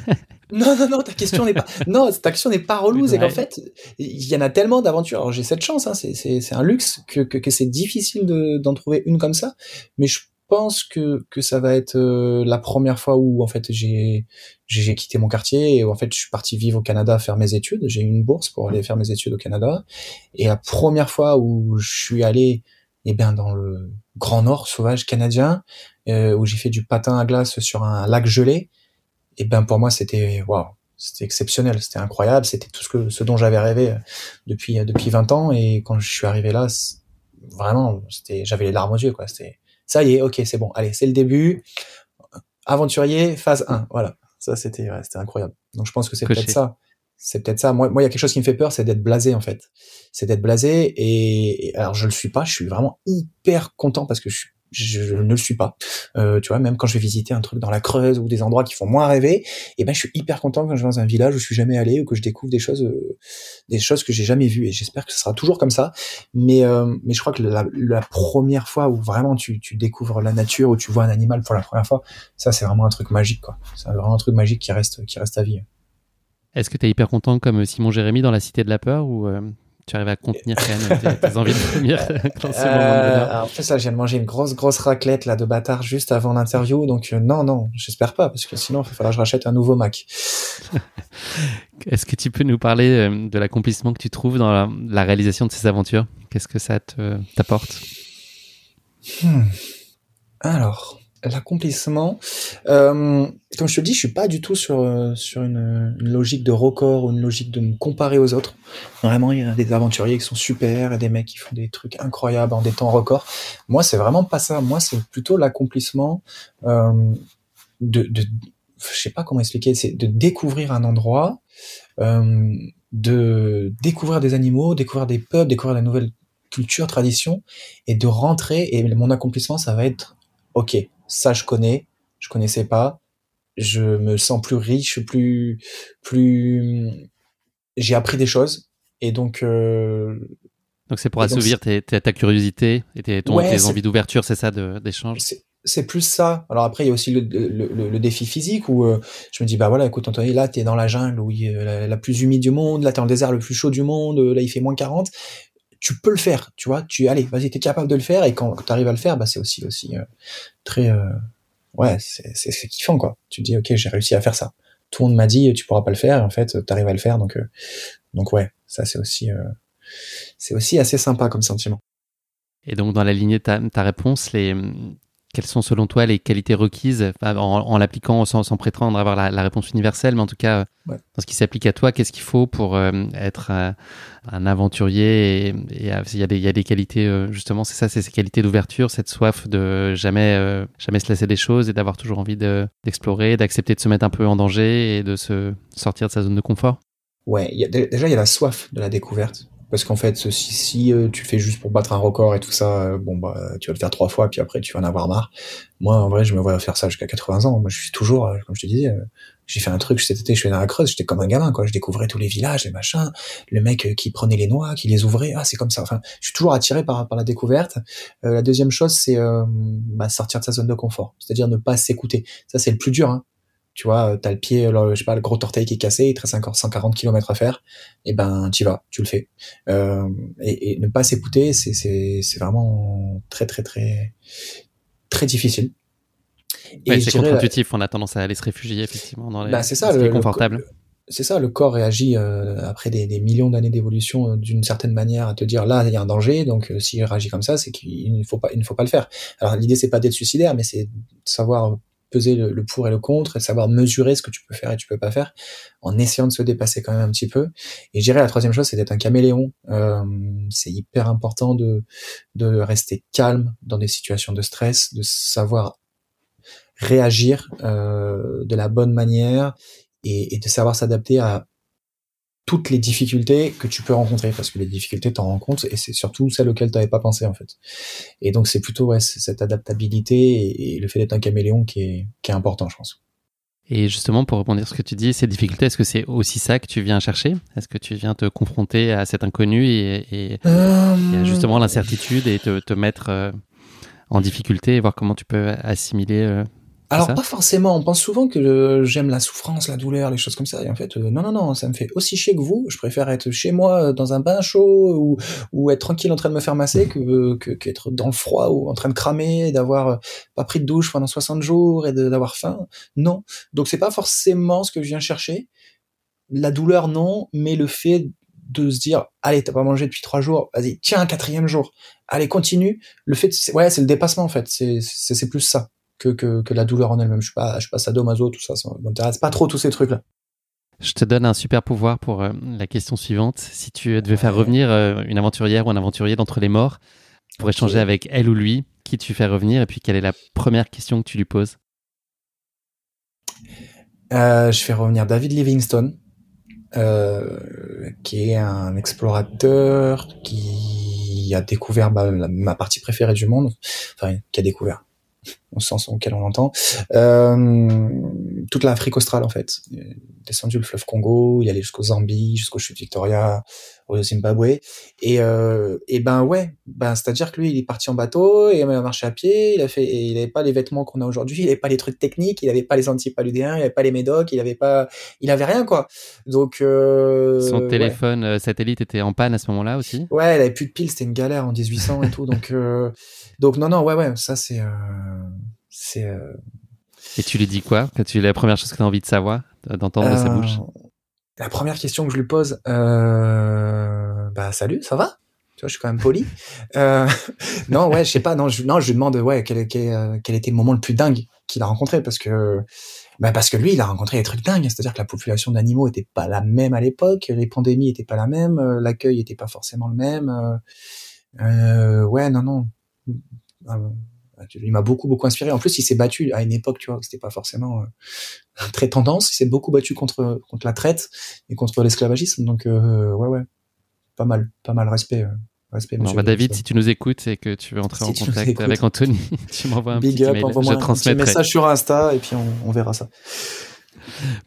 Non, non, non, ta question n'est pas. Non, ta question n'est pas relou. C'est qu'en fait, il y en a tellement d'aventures. Alors j'ai cette chance, hein, c'est un luxe que, que, que c'est difficile d'en trouver une comme ça. Mais je pense que que ça va être euh, la première fois où en fait j'ai j'ai quitté mon quartier et en fait je suis parti vivre au Canada faire mes études. J'ai eu une bourse pour aller faire mes études au Canada et la première fois où je suis allé eh bien dans le Grand Nord sauvage canadien euh, où j'ai fait du patin à glace sur un lac gelé. Eh ben pour moi c'était waouh, c'était exceptionnel, c'était incroyable, c'était tout ce que ce dont j'avais rêvé euh, depuis depuis 20 ans et quand je suis arrivé là vraiment c'était j'avais les larmes aux yeux quoi, c'était ça y est, ok, c'est bon. Allez, c'est le début. Aventurier, phase 1. Voilà. Ça, c'était ouais, c'était incroyable. Donc, je pense que c'est peut-être ça. C'est peut-être ça. Moi, moi, il y a quelque chose qui me fait peur, c'est d'être blasé, en fait. C'est d'être blasé. Et, et, alors, je le suis pas. Je suis vraiment hyper content parce que je suis je ne le suis pas. Euh, tu vois, même quand je vais visiter un truc dans la Creuse ou des endroits qui font moins rêver, eh ben je suis hyper content quand je vais dans un village où je suis jamais allé ou que je découvre des choses, euh, des choses que j'ai jamais vues. Et j'espère que ce sera toujours comme ça. Mais euh, mais je crois que la, la, première fois où vraiment tu, tu découvres la nature, où tu vois un animal pour la première fois, ça c'est vraiment un truc magique quoi. C'est vraiment un truc magique qui reste qui reste à vie. Est-ce que tu es hyper content comme Simon Jérémy dans La Cité de la Peur ou euh, tu arrives à contenir quand même tes, tes envies de vomir dans ce euh, En plus, là, je viens de manger une grosse, grosse raclette là de bâtard juste avant l'interview. Donc, euh, non, non, j'espère pas, parce que sinon, il va falloir que je rachète un nouveau Mac. Est-ce que tu peux nous parler euh, de l'accomplissement que tu trouves dans la, la réalisation de ces aventures? Qu'est-ce que ça t'apporte? Hmm. Alors, l'accomplissement. Euh, comme je te dis, je suis pas du tout sur euh, sur une, une, logique de record ou une logique de me comparer aux autres. Vraiment, il y a des aventuriers qui sont super et des mecs qui font des trucs incroyables en des temps records. Moi, c'est vraiment pas ça. Moi, c'est plutôt l'accomplissement euh, de, de, je sais pas comment expliquer, c'est de découvrir un endroit, euh, de découvrir des animaux, découvrir des peuples, découvrir la nouvelle culture, tradition, et de rentrer. Et mon accomplissement, ça va être, ok, ça je connais, je connaissais pas, je me sens plus riche, plus plus j'ai appris des choses. Et donc euh... donc c'est pour assouvir ta curiosité et tes, ton, ouais, tes envies d'ouverture, c'est ça d'échange? C'est plus ça. Alors après, il y a aussi le, le, le, le défi physique où euh, je me dis, bah voilà, écoute, Anthony, là, t'es dans la jungle où il, la, la, plus humide du monde, là, t'es dans le désert le plus chaud du monde, là, il fait moins 40 tu peux le faire, tu vois, tu allez, vas-y, t'es capable de le faire et quand, tu arrives à le faire, bah c'est aussi aussi euh, très euh, ouais, c'est c'est kiffant quoi. Tu te dis OK, j'ai réussi à faire ça. Tout le monde m'a dit tu pourras pas le faire, en fait, tu arrives à le faire donc euh, donc ouais, ça c'est aussi euh, c'est aussi assez sympa comme sentiment. Et donc dans la lignée de ta, ta réponse, les quelles sont selon toi les qualités requises en, en l'appliquant sans, sans, prétendre avoir la, la, réponse universelle, mais en tout cas ouais. dans ce qui s'applique à toi, qu'est-ce qu'il faut pour euh, être euh, un aventurier et, il, y a des, il y a des qualités euh, justement, c'est ça, c'est ces qualités d'ouverture, cette soif de jamais euh, jamais se lasser des choses et d'avoir toujours envie d'explorer, de, d'accepter de se mettre un peu en danger et de se sortir de sa zone de confort. Ouais, y a, déjà il y a la soif de la découverte parce qu'en fait si, si euh, tu fais juste pour battre un record et tout ça euh, bon bah tu vas le faire trois fois puis après tu vas en avoir marre. Moi en vrai je me vois faire ça jusqu'à 80 ans. Moi je suis toujours euh, comme je te disais euh, j'ai fait un truc cet été je suis dans la Creuse j'étais comme un gamin quoi. Je découvrais tous les villages et machin. Le mec qui prenait les noix qui les ouvrait. Ah c'est comme ça. Enfin je suis toujours attiré par par la découverte. La deuxième chose c'est bah, sortir de sa zone de confort. C'est-à-dire ne pas s'écouter. Ça c'est le plus dur hein tu vois, t'as le pied, le, je sais pas, le gros orteil qui est cassé, il te reste encore 140 km à faire, et ben tu vas, tu le fais. Euh, et, et, ne pas s'écouter, c'est c'est c'est vraiment très très très très difficile. Et c'est contre-intuitif. On a tendance à aller se réfugier effectivement dans les. Bah, c'est ça, le, confortable. c'est ça, le corps réagit après des, des millions d'années d'évolution d'une certaine manière à te dire là il y a un danger, donc s'il réagit comme ça, c'est qu'il ne faut pas, il ne faut pas le faire. Alors l'idée c'est pas d'être suicidaire, mais c'est de savoir peser le, pour et le contre et savoir mesurer ce que tu peux faire et tu peux pas faire en essayant de se dépasser quand même un petit peu. Et je dirais la troisième chose, c'est d'être un caméléon. Euh, c'est hyper important de, de rester calme dans des situations de stress, de savoir réagir euh, de la bonne manière et, et de savoir s'adapter à toutes les difficultés que tu peux rencontrer parce que les difficultés t'en rencontres et c'est surtout celles auxquelles tu n'avais pas pensé en fait. Et donc c'est plutôt ouais, cette adaptabilité et, le fait d'être un caméléon qui est, qui est important je pense. Et justement, pour répondre à ce que tu dis, ces difficultés, est-ce que c'est aussi ça que tu viens chercher? Est-ce que tu viens te confronter à cet inconnu et, et, euh, justement l'incertitude et te, te mettre euh, en difficulté et voir comment tu peux assimiler euh, alors pas forcément, on pense souvent que j'aime la souffrance, la douleur, les choses comme ça, et en fait, euh, non, non, non, ça me fait aussi chier que vous, je préfère être chez moi euh, dans un bain chaud ou, ou être tranquille en train de me faire masser que qu'être dans le froid ou en train de cramer, d'avoir euh, pas pris de douche pendant 60 jours et d'avoir faim, non. Donc c'est pas forcément ce que je viens chercher, la douleur non, mais le fait de se dire allez t'as pas mangé depuis trois jours vas-y tiens un quatrième jour. Allez continue. Le fait ouais c'est le dépassement en fait. C'est c'est plus ça que, que, que la douleur en elle-même. Je suis pas, je suis pas sadomaso, tout ça, ça m'intéresse pas trop tous ces trucs-là. Je te donne un super pouvoir pour euh, la question suivante. Si tu devais faire revenir euh, une aventurière ou un aventurier d'entre les morts pour échanger avec elle ou lui, qui tu fais revenir et puis quelle est la première question que tu lui poses? Euh, Je fais revenir David Livingstone, qui est un explorateur qui a découvert bah, ma partie préférée du monde, enfin qui a découvert au sens auquel on l'entend, euh, toute l'Afrique australe en fait. Descendu le fleuve Congo, il allé jusqu'au Zambie, jusqu'au chute Victoria, au Zimbabwe. Et, euh, et ben ouais, ben c'est-à-dire que lui, il est parti en bateau, et il a marché à pied, il a fait, il avait pas les vêtements qu'on a aujourd'hui, il avait pas les trucs techniques, il avait pas les antipaludéens, il avait pas les médocs, il avait pas, il avait rien quoi. Donc euh, son téléphone euh, satellite était en panne à ce moment-là aussi? Ouais, il avait plus de piles, c'était une galère en 1800 et tout. Donc euh, donc non non ouais ouais, ça c'est c'est. Euh, et tu lui dis quoi? Tu la première chose que tu as envie de savoir, d'entendre de sa bouche? La première question que je lui pose, euh... bah salut, ça va? Tu vois, je suis quand même poli. Euh, non, ouais, je sais pas. Non, je, non, je lui demande, ouais, quel, quel, quel était le moment le plus dingue qu'il a rencontré, parce que, bah, parce que lui, il a rencontré des trucs dingues. C'est-à-dire que la population d'animaux était pas la même à l'époque, les pandémies étaient pas la même, euh, l'accueil était pas forcément le même. Euh, ouais, non, non. Il m'a beaucoup beaucoup inspiré. En plus, il s'est battu à une époque, tu vois, c'était pas forcément très tendance. Il s'est beaucoup battu contre contre la traite et contre l'esclavagisme. Donc ouais ouais, pas mal, pas mal respect. Respect, bah, David, si tu nous écoutes et que tu veux entrer en contact avec Anthony, tu m'envoies un petit up, email. Je transmettrai. Un message sur Insta et puis on, on verra ça.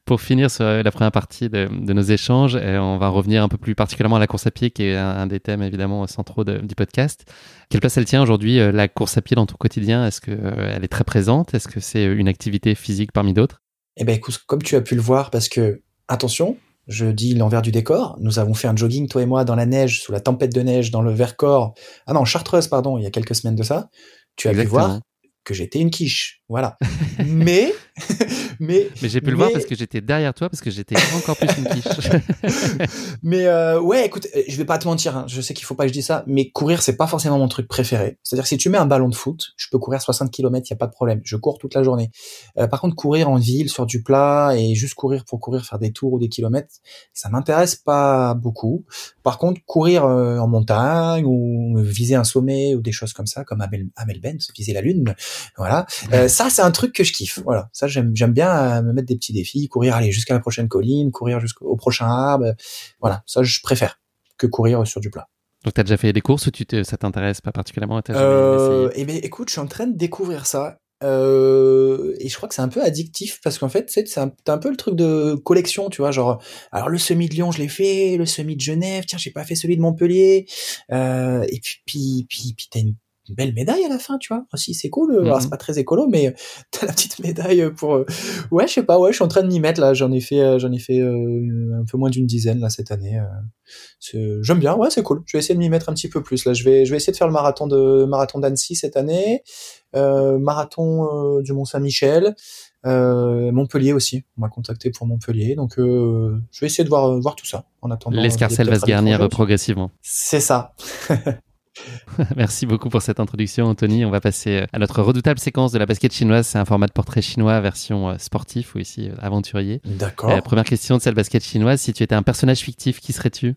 Pour finir sur la première partie de, de, nos échanges, on va revenir un peu plus particulièrement à la course à pied, qui est un, des thèmes évidemment centraux de, du podcast. Quelle place elle tient aujourd'hui, euh, la course à pied dans ton quotidien? Est-ce qu'elle euh, est très présente? Est-ce que c'est une activité physique parmi d'autres? Eh ben écoute, comme tu as pu le voir, parce que attention, je dis l'envers du décor. Nous avons fait un jogging, toi et moi, dans la neige, sous la tempête de neige, dans le Vercors. Ah non, Chartreuse, pardon, il y a quelques semaines de ça. Tu as pu voir que j'étais une quiche. Voilà. mais, mais. Mais j'ai pu le voir parce que j'étais derrière toi, parce que j'étais encore plus une quiche. mais euh, ouais, écoute, je vais pas te mentir, hein, je sais qu'il faut pas que je dise ça, mais courir, c'est pas forcément mon truc préféré. C'est-à-dire si tu mets un ballon de foot, je peux courir 60 km, il y a pas de problème. Je cours toute la journée. Euh, par contre, courir en ville, sur du plat, et juste courir pour courir, faire des tours ou des kilomètres, ça m'intéresse pas beaucoup. Par contre, courir euh, en montagne ou viser un sommet ou des choses comme ça, comme Amel, Amel Benz, viser la lune, voilà. Ça, c'est un truc que je kiffe. Voilà. Ça, j'aime, j'aime bien euh, me mettre des petits défis, courir, aller jusqu'à la prochaine colline, courir jusqu'au prochain arbre. Voilà. Ça, je préfère que courir sur du plat. Donc, tu as déjà fait des courses ou tu te, ça t'intéresse pas particulièrement? Euh, Eh ben, écoute, je suis en train de découvrir ça. Euh, et je crois que c'est un peu addictif parce qu'en fait, c'est un, un peu le truc de collection, tu vois, genre, alors le semi de Lyon, je l'ai fait, le semi de Genève, tiens, j'ai pas fait celui de Montpellier, euh, et puis, puis, puis, puis t'as une une belle médaille à la fin, tu vois. Aussi, c'est cool. Euh, alors, c'est mhm. pas très écolo, mais t'as la petite médaille pour. Euh, ouais, je sais pas. Ouais, je suis en train de m'y mettre là. J'en ai fait, euh, j'en ai fait un peu moins d'une dizaine là cette année. J'aime bien. Ouais, c'est cool. Je vais essayer de m'y mettre un petit peu plus là. Je vais, je vais essayer de faire le marathon de marathon d'Annecy cette année. marathon du Mont Saint-Michel, Montpellier aussi. On m'a contacté pour Montpellier, donc je vais essayer de voir voir tout ça en attendant. L'escarcelle va se garnir progressivement. C'est ça. Merci beaucoup pour cette introduction, Anthony. On va passer à notre redoutable séquence de la basket chinoise. C'est un format de portrait chinois version sportif ou ici aventurier. D'accord. première question de cette basket chinoise. Si tu étais un personnage fictif, qui serais-tu?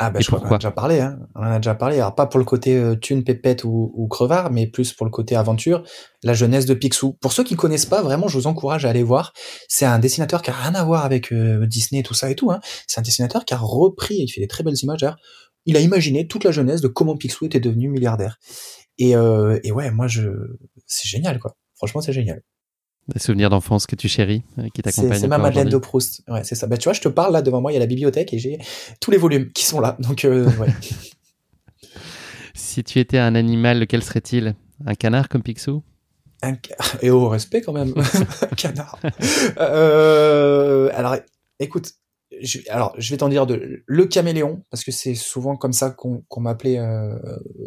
Ah bah je crois qu'on en a déjà parlé, hein. on en a déjà parlé. Alors pas pour le côté euh, thune, pépette ou, ou, crevard, mais plus pour le côté aventure. La jeunesse de Picsou. Pour ceux qui connaissent pas, vraiment, je vous encourage à aller voir. C'est un dessinateur qui a rien à voir avec euh, Disney, tout ça et tout. Hein. C'est un dessinateur qui a repris, il fait des très belles images. Il a imaginé toute la jeunesse de comment Picsou était devenu milliardaire. Et, euh, et ouais, moi je, c'est génial quoi. Franchement, c'est génial. Des souvenirs d'enfance que tu chéris, euh, qui t'accompagnent. C'est ma Madeleine de Proust. Ouais, c'est ça. Bah, tu vois, je te parle là devant moi, il y a la bibliothèque et j'ai tous les volumes qui sont là. Donc, euh, ouais. si tu étais un animal, lequel serait-il? Un canard comme Picsou? Un... Et au respect quand même, un canard. Euh, alors, écoute, alors je vais t'en dire de le caméléon parce que c'est souvent comme ça qu'on m'appelait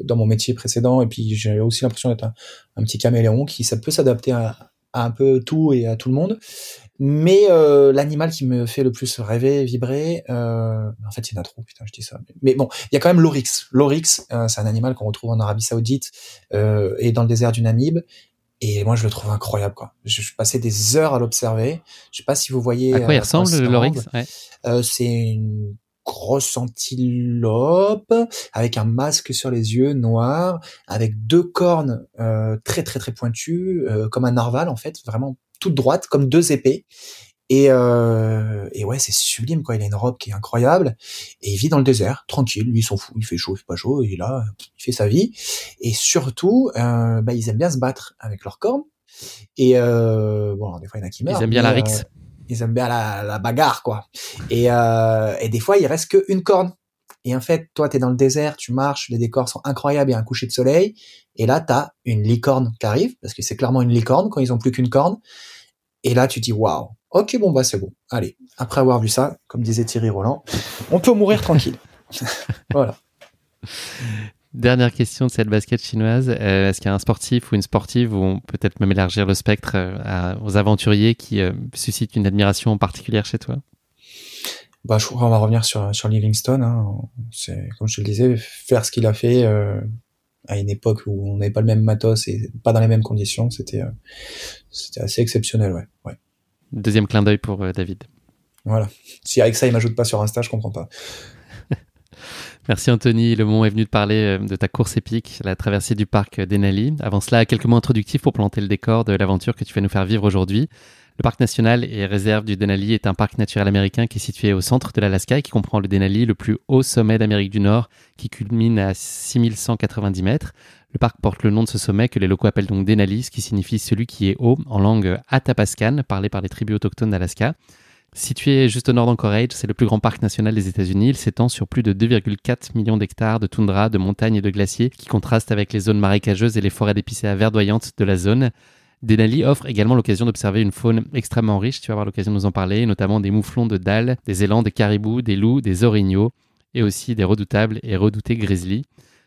dans mon métier précédent et puis j'ai aussi l'impression d'être un, petit caméléon qui ça peut s'adapter à, un peu tout et à tout le monde. Mais euh, l'animal qui me fait le plus rêver, vibrer, euh, en fait il y en a trop, putain je dis ça. Mais bon, il y a quand même l'oryx. L'oryx, euh, c'est un animal qu'on retrouve en Arabie Saoudite euh, et dans le désert du Namib. Et moi je le trouve incroyable quoi. Je, je passais des heures à l'observer. Je sais pas si vous voyez. À quoi il euh, ressemble l'oryx ouais. Euh, c'est une grosse antilope avec un masque sur les yeux noir, avec deux cornes euh, très très très pointues, euh, comme un narval en fait, vraiment toute droite, comme deux épées. Et, euh, et ouais, c'est sublime quoi. Il a une robe qui est incroyable et il vit dans le désert, tranquille. Lui, il s'en fout. Il fait chaud, il fait pas chaud. Il est là, il fait sa vie. Et surtout, euh, bah, ils aiment bien se battre avec leurs cornes. Et euh, bon, des fois, il y en a qui meurent. Ils aiment bien la rixe ils aiment bien la, la bagarre, quoi. Et, euh, et des fois, il reste qu'une corne. Et en fait, toi, tu es dans le désert, tu marches, les décors sont incroyables, il y a un coucher de soleil. Et là, tu as une licorne qui arrive, parce que c'est clairement une licorne quand ils ont plus qu'une corne. Et là, tu dis, waouh, ok, bon, bah c'est bon. Allez, après avoir vu ça, comme disait Thierry Roland, on peut mourir tranquille. voilà. Dernière question de cette basket chinoise. Euh, est-ce qu'il y a un sportif ou une sportive, ou peut-être même élargir le spectre euh, aux aventuriers qui euh, suscitent une admiration particulière chez toi? Bah, Je crois qu'on va revenir sur, sur Livingstone. Hein. C'est, comme je te le disais, faire ce qu'il a fait à une époque où on n'avait pas le même matos et pas dans les mêmes conditions, c'était, c'était assez exceptionnel. Ouais. ouais. Deuxième clin d'œil pour David. Voilà. Si avec ça, il m'ajoute pas sur Insta, je comprends pas. Merci Anthony. Le moment est venu de parler euh, de ta course épique, la traversée du parc d'Enali. Avant cela, quelques mots introductifs pour planter le décor de l'aventure que tu vas nous faire vivre aujourd'hui. Le parc national et réserve du Denali est un parc naturel américain qui est situé au centre de l'Alaska et qui comprend le Denali, le plus haut sommet d'Amérique du Nord, qui culmine à 6190 mètres. Le parc porte le nom de ce sommet que les locaux appellent donc Denali, ce qui signifie celui qui est haut en langue atapascan, parlée par les tribus autochtones d'Alaska. Situé juste au nord d'Anchorage, c'est le plus grand parc national des États-Unis. Il s'étend sur plus de 2,4 millions d'hectares de toundra, de montagnes et de glaciers qui contrastent avec les zones marécageuses et les forêts d'épicéas verdoyantes de la zone. Denali offre également l'occasion d'observer une faune extrêmement riche, tu vas avoir l'occasion de nous en parler, notamment des mouflons de dalles, des élans, des caribous, des loups, des orignaux et aussi des redoutables et redoutés grizzlies.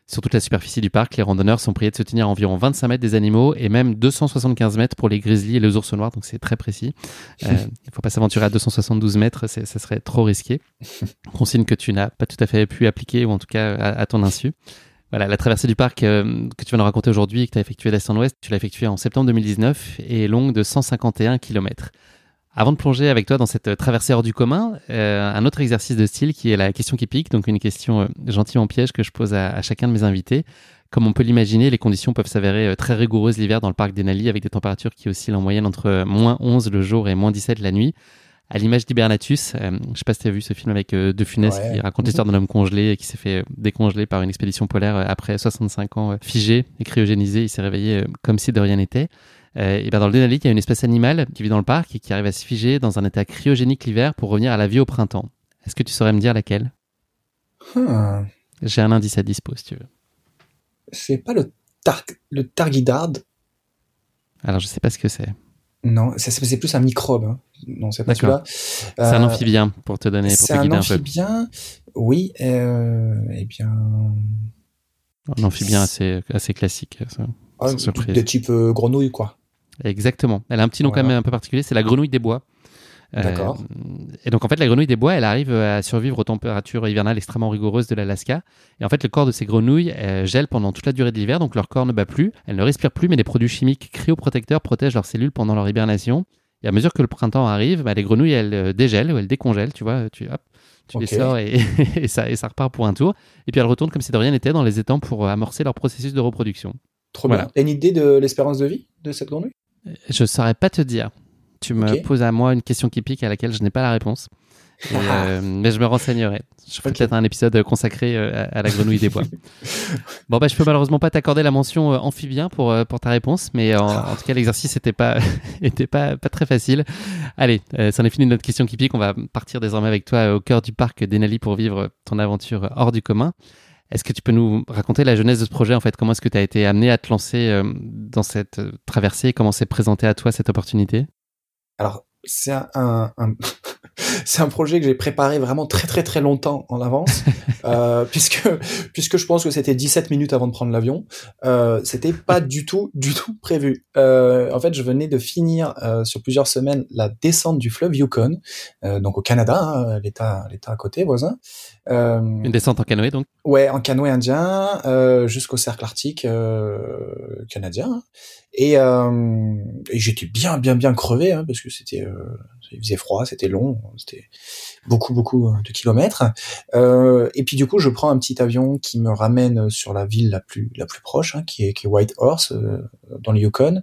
Sur toute la superficie du parc, les randonneurs sont priés de se tenir à environ 25 mètres des animaux et même 275 mètres pour les grizzlies et les ours noirs, donc c'est très précis. Euh, il ne faut pas s'aventurer à 272 mètres, ça serait trop risqué. Consigne que tu n'as pas tout à fait pu appliquer, ou en tout cas à, ton insu. La traversée du parc euh, que tu vas nous raconter aujourd'hui, que tu as effectuée d'est en ouest, tu l'as effectuée en septembre 2019 et est longue de 151 km. Avant de plonger avec toi dans cette traversée hors du commun, euh, un autre exercice de style qui est la question qui pique, donc une question euh, gentiment piège que je pose à, chacun de mes invités. Comme on peut l'imaginer, les conditions peuvent s'avérer euh, très rigoureuses l'hiver dans le parc d'Enali avec des températures qui oscillent en moyenne entre moins 11 le jour et moins 17 la nuit. À l'image d'Hibernatus, je je sais pas si tu as vu ce film avec De Funès qui raconte l'histoire d'un homme congelé et qui s'est fait décongeler par une expédition polaire après 65 ans figé et cryogénisé. Il s'est réveillé comme si de rien n'était. Euh, et ben dans le Denali, il y a une espèce animale qui vit dans le parc et qui arrive à se figer dans un état cryogénique l'hiver pour revenir à la vie au printemps. Est-ce que tu saurais me dire laquelle? Hmm. J'ai un indice à dispo si tu veux. C'est pas le, tar le targuidard? Alors je sais pas ce que c'est. Non, c'est plus un microbe. Hein. Non, c'est pas celui-là. C'est un euh, amphibien pour te donner, pour te guider un. C'est un amphibien, oui. Euh, eh bien. Un amphibien assez, assez classique. Ça. Ah, de type grenouille, quoi. Exactement. Elle a un petit nom quand même un peu particulier, c'est la grenouille des bois. D'accord. et donc en fait, la grenouille des bois, elle arrive à survivre aux températures hivernales extrêmement rigoureuses de l'Alaska. Et en fait, le corps de ces grenouilles gèle pendant toute la durée de l'hiver, donc leur corps ne bat plus, elles ne respirent plus, mais des produits chimiques cryoprotecteurs protègent leurs cellules pendant leur hibernation. Et à mesure que le printemps arrive, bah, les grenouilles, elles dégèlent ou elles décongèlent, tu vois. Tu, hop, tu les sors et, ça, et ça repart pour un tour. Et puis elles retournent comme si de rien n'était dans les étangs pour amorcer leur processus de reproduction. Trop bien. T'as une idée de l'espérance de vie de cette grenouille? Je ne saurais pas te dire. Tu me poses à moi une question qui pique à laquelle je n'ai pas la réponse. Euh, mais je me renseignerai. Je ferai peut-être un épisode consacré euh, à, la grenouille des bois. bon, bah, je peux malheureusement pas t'accorder la mention euh, amphibien pour, pour ta réponse, mais en, tout cas, l'exercice n'était pas, était pas, pas très facile. Allez, ça en est fini de notre question qui pique. On va partir désormais avec toi au cœur du parc d'Enali pour vivre ton aventure hors du commun. Est-ce que tu peux nous raconter la genèse de ce projet en fait? Comment est-ce que tu as été amené à te lancer dans cette traversée? Comment s'est présentée à toi cette opportunité? Alors, c'est un, c'est un projet que j'ai préparé vraiment très très très longtemps en avance, euh, puisque puisque je pense que c'était 17 minutes avant de prendre l'avion. Euh, c'était pas du tout du tout prévu. Euh, en fait, je venais de finir euh, sur plusieurs semaines la descente du fleuve Yukon, euh, donc au Canada, hein, l'état l'état à côté voisin. Euh, Une descente en canoë donc? Ouais, en canoë indien jusqu'au cercle arctique canadien. Et, et j'étais bien bien bien crevé hein, parce que c'était il faisait froid, c'était long, c'était beaucoup beaucoup de kilomètres. Euh, et puis du coup, je prends un petit avion qui me ramène sur la ville la plus la plus proche, hein, qui est qui est Whitehorse euh, dans le Yukon.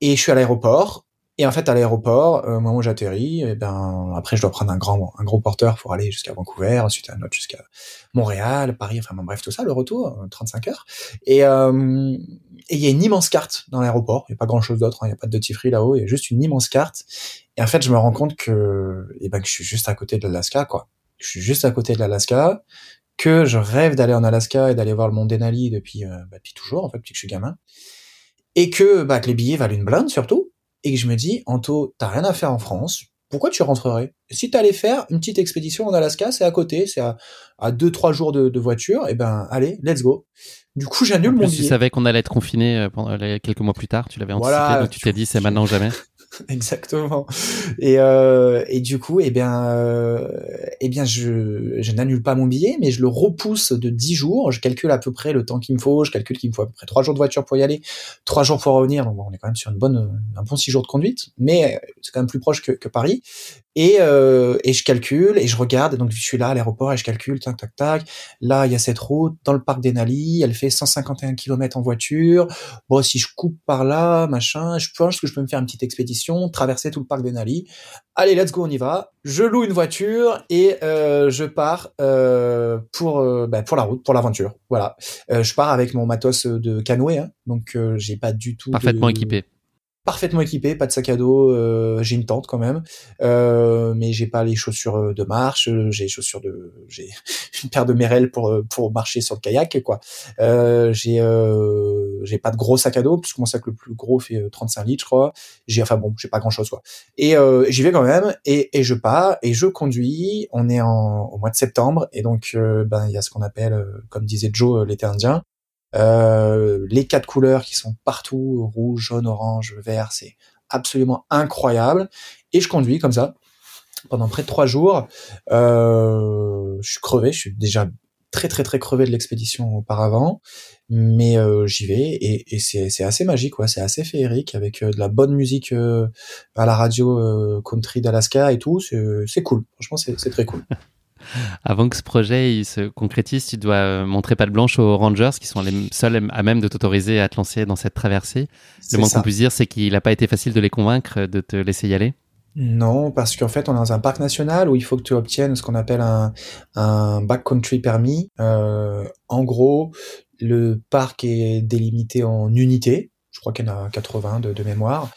Et je suis à l'aéroport. Et en fait, à l'aéroport, euh, au moment où j'atterris, eh ben après, je dois prendre un grand un gros porteur pour aller jusqu'à Vancouver, ensuite un autre jusqu'à Montréal, Paris, enfin bref tout ça, le retour, 35 heures. Et euh, et il y a une immense carte dans l'aéroport. Il n'y a pas grand chose d'autre. Hein. Il n'y a pas de duty free là-haut. Il y a juste une immense carte. Et en fait, je me rends compte que, eh ben, que je suis juste à côté de l'Alaska, quoi. Je suis juste à côté de l'Alaska, que je rêve d'aller en Alaska et d'aller voir le mont Denali depuis, euh, bah, depuis toujours, en fait, depuis que je suis gamin. Et que, bah, que les billets valent une blinde, surtout. Et que je me dis, Anto, t'as rien à faire en France. Pourquoi tu rentrerais? Si t'allais faire une petite expédition en Alaska, c'est à côté, c'est à, à deux, trois jours de, de voiture, et eh ben, allez, let's go. Du coup, j'annule mon billet. Tu savais qu'on allait être confiné euh, pendant, quelques mois plus tard, tu l'avais anticipé, donc tu t'es dit c'est maintenant ou jamais. Exactement. Et, euh, et du coup, eh bien, euh, eh bien, je, n'annule pas mon billet, mais je le repousse de 10 jours. Je calcule à peu près le temps qu'il me faut. Je calcule qu'il me faut à peu près 3 jours de voiture pour y aller, 3 jours pour revenir. Donc, on est quand même sur une bonne, un bon 6 jours de conduite, mais c'est quand même plus proche que, Paris. Et, euh, et je calcule et je regarde. Donc, je suis là à l'aéroport et je calcule, tac, tac, tac. Là, il y a cette route dans le parc d'Enali. Elle fait 151 km en voiture. Bon, si je coupe par là, machin, je pense que je peux me faire une petite expédition, traverser tout le parc d'Enali. Allez, let's go, on y va. Je loue une voiture et euh, je pars euh, pour euh, bah, pour la route, pour l'aventure. Voilà. Je pars avec mon matos de canoë, hein, donc j'ai pas du tout parfaitement équipé parfaitement équipé, pas de sac à dos, euh, j'ai une tente quand même, euh, mais j'ai pas les chaussures euh, de marche, j'ai les chaussures de, j'ai une paire de mérelles pour pour marcher sur le kayak quoi. Euh, j'ai euh, j'ai pas de gros sac à dos puisque mon sac le plus gros fait 35 litres je crois. J'ai enfin bon, j'ai pas grand chose quoi. Et j'y vais quand même et, et je pars et je conduis. On est en, au mois de septembre et donc ben il y a ce qu'on appelle, comme disait Joe, l'été indien. Euh, les quatre couleurs qui sont partout, rouge, jaune, orange, vert, c'est absolument incroyable. Et je conduis comme ça pendant près de trois jours. Euh, je suis crevé, je suis déjà très très très crevé de l'expédition auparavant, mais euh, j'y vais et, c'est assez magique, quoi. C'est assez féerique avec euh, de la bonne musique à la radio country d'Alaska et tout. C'est cool. Franchement, c'est très cool. Avant que ce projet il se concrétise, tu dois euh, montrer pas de blanche aux Rangers, qui sont les seuls à même de t'autoriser à te lancer dans cette traversée. Le moins qu'on puisse dire, c'est qu'il n'a pas été facile de les convaincre de te laisser y aller. Non, parce qu'en fait, on est dans un parc national où il faut que tu obtiennes ce qu'on appelle un, un backcountry permis. Euh, en gros, le parc est délimité en unités. Je crois qu'il y en a 80 de, de mémoire.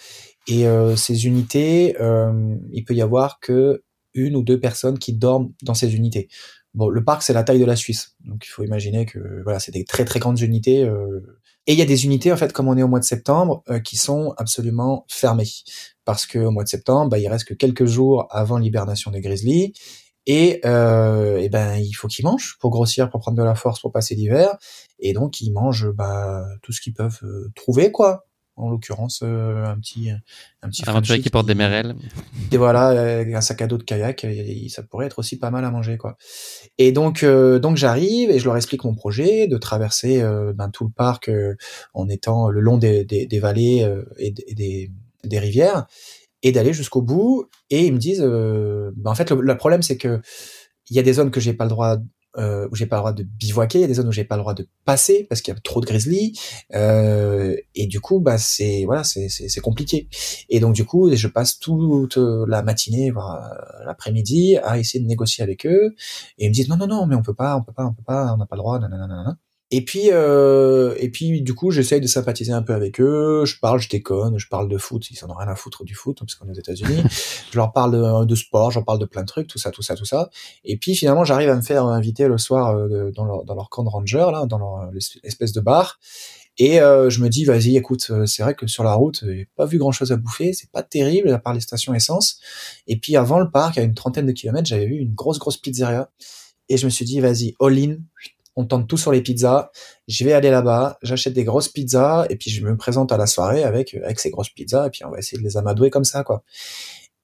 Et euh, ces unités, euh, il peut y avoir que une ou deux personnes qui dorment dans ces unités. Bon, le parc c'est la taille de la Suisse, donc il faut imaginer que voilà, c'est des très très grandes unités. Euh, et il y a des unités en fait, comme on est au mois de septembre, euh, qui sont absolument fermées parce que au mois de septembre, bah, il reste que quelques jours avant l'hibernation des grizzlies Et, euh, ben il faut qu'ils mangent pour grossir, pour prendre de la force, pour passer l'hiver. Et donc ils mangent bah, tout ce qu'ils peuvent euh, trouver quoi. En l'occurrence euh, un petit un petit aventurier qui porte des merelles. Et voilà, un sac à dos de kayak, ça pourrait être aussi pas mal à manger quoi. Et donc donc j'arrive et je leur explique mon projet de traverser ben, tout le parc en étant le long des, des, des vallées et des, des rivières et d'aller jusqu'au bout. Et ils me disent, euh, bah, en fait, le, problème c'est que il y a des zones que j'ai pas le droit euh, où j'ai pas le droit de bivouaquer, il y a des zones où j'ai pas le droit de passer parce qu'il y a trop de grizzlies. Euh, et du coup bah c'est voilà c'est c'est compliqué. Et donc du coup je passe toute la matinée voire l'après-midi à essayer de négocier avec eux. Et ils me disent non non non mais on peut pas on peut pas on peut pas on n'a pas le droit nanana. Et puis, euh, et puis, du coup, j'essaye de sympathiser un peu avec eux. Je parle, je déconne, je parle de foot. Ils en ont rien à foutre du foot, hein, parce qu'on est aux États-Unis. je leur parle de, de sport, j'en parle de plein de trucs, tout ça, tout ça, tout ça. Et puis, finalement, j'arrive à me faire inviter le soir euh, dans, leur, dans leur camp de ranger, là, dans leur espèce de bar. Et euh, je me dis, vas-y, écoute, euh, c'est vrai que sur la route, j'ai pas vu grand-chose à bouffer, c'est pas terrible à part les stations essence. Et puis avant le parc, à une trentaine de kilomètres, j'avais vu une grosse, grosse pizzeria. Et je me suis dit, vas-y, all in, on tente tout sur les pizzas. Je vais aller là-bas, j'achète des grosses pizzas et puis je me présente à la soirée avec avec ces grosses pizzas et puis on va essayer de les amadouer comme ça quoi.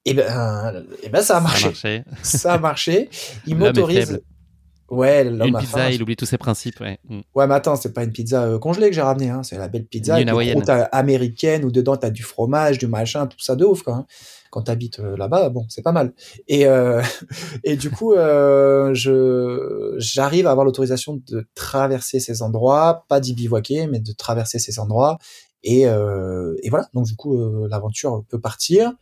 Et ben, et ben ça a marché. Ça a marché. Il m'autorise. Ouais, l'homme Une pizza, il oublie tous ses principes. Ouais, mm. ouais mais attends, c'est pas une pizza euh, congelée que j'ai ramenée, hein. c'est la belle pizza une avec américaine où dedans t'as du fromage, du machin, tout ça de ouf quoi. Quand tu habites euh, là-bas, bon, c'est pas mal. Et, euh, du coup, euh, j'arrive à avoir l'autorisation de traverser ces endroits, pas d'y bivouaquer, mais de traverser ces endroits. Et, voilà, donc du coup, l'aventure peut partir.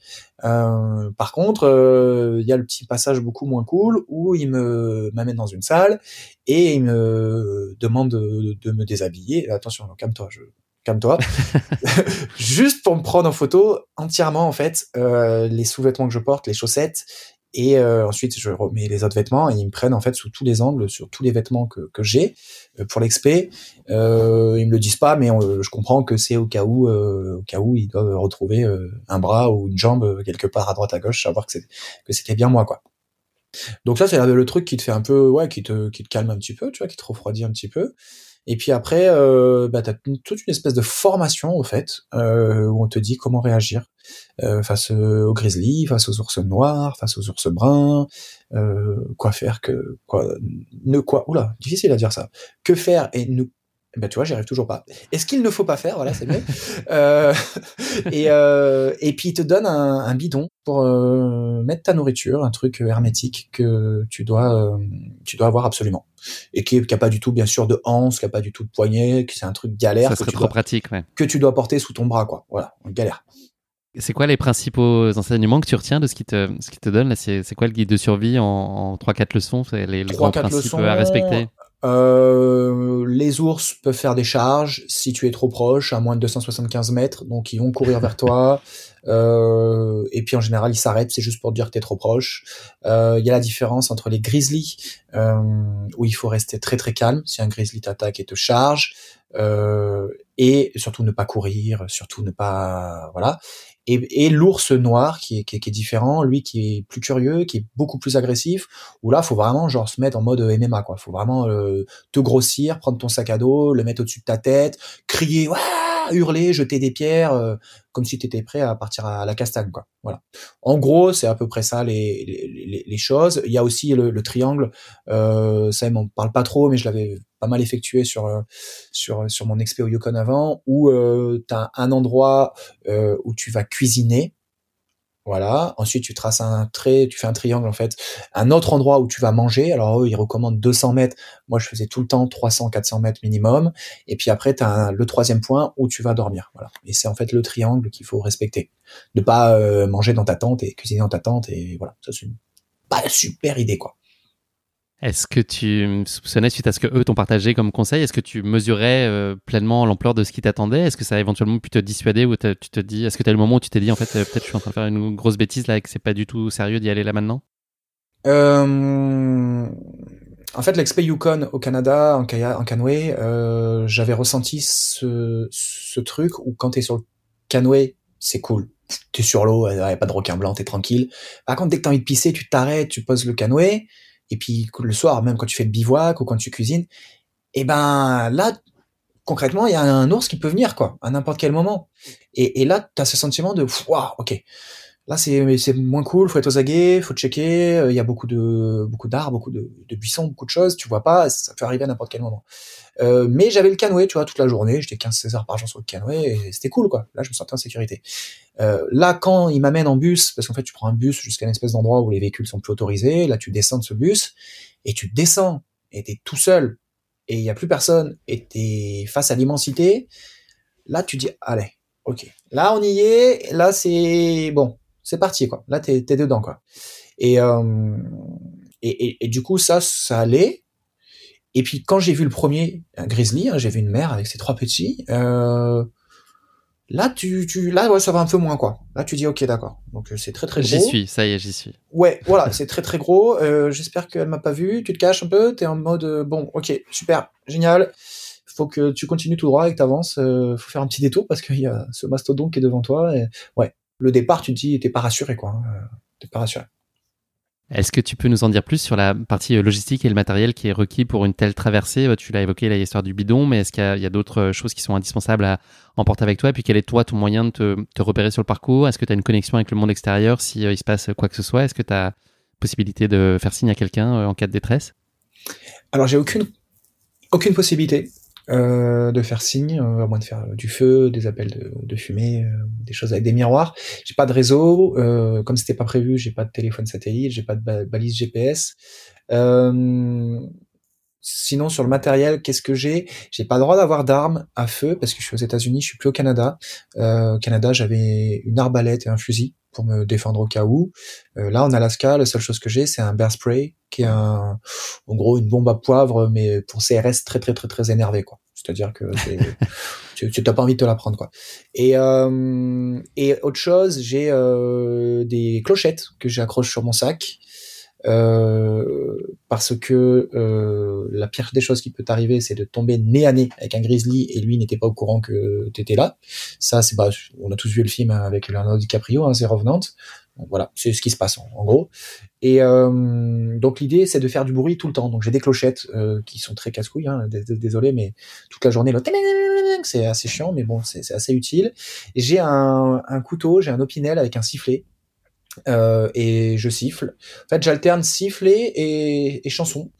Par contre, il y a le petit passage beaucoup moins cool où il m'amène dans une salle et il me demande de, de me déshabiller. Attention, calme-toi, je calme-toi. Juste pour me prendre en photo entièrement, en fait, euh, les sous-vêtements que je porte, les chaussettes, et euh, ensuite je remets les autres vêtements et ils me prennent en fait sous tous les angles sur tous les vêtements que, que j'ai euh, pour l'expé. Euh, ils me le disent pas, mais je comprends que c'est au cas où, au cas où ils doivent retrouver un bras ou une jambe quelque part à droite à gauche, savoir que c'était bien moi quoi. Donc ça c'est le truc qui te fait un peu, ouais, qui te qui te calme un petit peu, tu vois, qui te refroidit un petit peu. Et puis après, euh, bah, tu toute une espèce de formation, au fait, euh, où on te dit comment réagir euh, face aux grizzlies, face aux ours noirs, face aux ours bruns, euh, quoi faire, que quoi, ne quoi, oula, difficile à dire ça, que faire et ne ben tu vois, j'y arrive toujours pas. Est-ce qu'il ne faut pas faire Voilà, c'est mieux. euh, et, euh, et puis il te donne un, un bidon pour euh, mettre ta nourriture, un truc hermétique que tu dois, euh, tu dois avoir absolument, et qui, qui a pas du tout, bien sûr, de hanse, qui a pas du tout de poignet, qui c'est un truc galère. Ça serait trop pratique, ouais. Que tu dois porter sous ton bras, quoi. Voilà, galère. C'est quoi les principaux enseignements que tu retiens de ce qui te, ce qui te donne là? C'est quoi le guide de survie en, en 3-4 leçons? Les, les grands principes leçons, à respecter? Euh, les ours peuvent faire des charges si tu es trop proche, à moins de 275 mètres, donc ils vont courir vers toi. Euh, et puis en général, ils s'arrêtent, c'est juste pour dire que t'es trop proche. Euh, il y a la différence entre les grizzlies, euh, où il faut rester très très calme si un grizzly t'attaque et te charge, euh, et surtout ne pas courir, surtout ne pas voilà et, et l'ours noir qui est, qui, est, différent, lui qui est plus curieux, qui est beaucoup plus agressif, où là faut vraiment genre se mettre en mode MMA quoi, faut vraiment euh, te grossir, prendre ton sac à dos, le mettre au-dessus de ta tête, crier hurler, jeter des pierres, euh, comme si tu étais prêt à partir à la castagne, quoi. Voilà. En gros, c'est à peu près ça les, les, les, choses. Il y a aussi le, le triangle. Euh, ça, on parle pas trop, mais je l'avais pas mal effectué sur euh, sur sur mon expé au Yukon avant, où euh, tu as un endroit où tu vas cuisiner voilà. Ensuite, tu traces un trait, tu fais un triangle en fait. Un autre endroit où tu vas manger. Alors eux, ils recommandent 200 mètres. Moi, je faisais tout le temps 300, 400 mètres minimum. Et puis après, tu as le troisième point où tu vas dormir. Voilà. Et c'est en fait le triangle qu'il faut respecter. Ne pas euh, manger dans ta tente et cuisiner dans ta tente. Et voilà. Ça, c'est une pas super idée, quoi. Est-ce que tu soupçonnais, suite à ce que eux t'ont partagé comme conseil, est-ce que tu mesurais euh, pleinement l'ampleur de ce qui t'attendait? Est-ce que ça a éventuellement pu te dissuader ou tu te dis, est-ce que tu as le moment où tu t'es dit, en fait, euh, peut-être je suis en train de faire une grosse bêtise là et que c'est pas du tout sérieux d'y aller là maintenant? Euh... En fait, l'expé Yukon au Canada, en, en canoë, euh, j'avais ressenti ce, truc où quand t'es sur le canoë, c'est cool. T'es sur l'eau, a pas de requin blanc, t'es tranquille. Par contre, dès que t'as envie de pisser, tu t'arrêtes, tu poses le canoë, et puis le soir, même quand tu fais le bivouac ou quand tu cuisines, et eh ben là, concrètement, il y a un ours qui peut venir, quoi, à n'importe quel moment. Et, là, t'as ce sentiment de, waouh, ok, Là, c'est c'est moins cool. Faut être aux aguets, faut checker. Euh, il y a beaucoup de beaucoup d'arbres, beaucoup de, de, buissons, beaucoup de choses. Tu vois pas, ça peut arriver à n'importe quel moment. Euh, mais j'avais le canoë, tu vois, toute la journée. J'étais 15-16 heures par jour sur le canoë et c'était cool, quoi. Là, je me sentais en sécurité. Euh, là, quand il m'amène en bus, parce qu'en fait, tu prends un bus jusqu'à une espèce d'endroit où les véhicules sont plus autorisés. Là, tu descends de ce bus et tu descends et t'es tout seul et il y a plus personne et t'es face à l'immensité. Là, tu dis, allez, ok. Là, on y est. Là, c'est bon c'est parti quoi. Là t'es es dedans quoi. Euh, et, et, et, du coup ça ça allait. Et puis quand j'ai vu le premier un grizzly, hein, j'ai vu une mère avec ses trois petits. Euh, là tu tu là ouais, ça va un peu moins quoi. Là tu dis ok d'accord. Donc euh, c'est très très gros. J'y suis, ça y est j'y suis. Ouais voilà c'est très très gros. Euh, J'espère qu'elle m'a pas vu. Tu te caches un peu. T'es en mode euh, bon ok super génial faut que tu continues tout droit et que tu avances. Euh, faut faire un petit détour parce qu'il y a ce mastodonte qui est devant toi. Et, ouais, le départ, tu te dis, t'es pas rassuré, quoi. Hein, t'es pas rassuré. Est-ce que tu peux nous en dire plus sur la partie euh, logistique et le matériel qui est requis pour une telle traversée? Bah, Tu l'as évoqué, l'histoire du bidon, mais est-ce qu'il y a, d'autres euh, choses qui sont indispensables à emporter avec toi? Et puis quel est toi ton moyen de te, repérer sur le parcours? Est-ce que tu as une connexion avec le monde extérieur? Si il se passe quoi que ce soit Est-ce que tu as possibilité de faire signe à quelqu'un en cas de détresse? Alors j'ai aucune aucune possibilité. Euh, de faire signe, euh, à moins de faire du feu, des appels de, fumée, euh, des choses avec des miroirs. J'ai pas de réseau, comme c'était pas prévu, j'ai pas de téléphone satellite, j'ai pas de balise GPS. sinon sur le matériel, qu'est-ce que j'ai? J'ai pas le droit d'avoir d'armes à feu parce que je suis aux États-Unis, je suis plus au Canada. au Canada, j'avais une arbalète et un fusil pour me défendre au cas où. là, en Alaska, la seule chose que j'ai, c'est un bear spray, qui est un, en gros une bombe à poivre, mais pour CRS très très très très énervé, quoi. C'est-à-dire que tu n'as pas envie de te la prendre quoi. Et euh, et autre chose, j'ai euh, des clochettes que j'accroche sur mon sac euh, parce que euh, la pire des choses qui peut t'arriver, c'est de tomber nez à nez avec un grizzly et lui n'était pas au courant que t'étais là. Ça, c'est bah, on a tous vu le film avec Leonardo DiCaprio, hein, c'est Revenant. voilà, c'est ce qui se passe en, gros. Et euh, donc l'idée, c'est de faire du bruit tout le temps. Donc j'ai des clochettes euh, qui sont très casse-couilles, hein, désolé, mais toute la journée, c'est assez chiant, mais bon, c'est assez utile. J'ai un couteau, j'ai un opinel avec un sifflet euh, et je siffle. En fait, j'alterne siffler et, et chanson.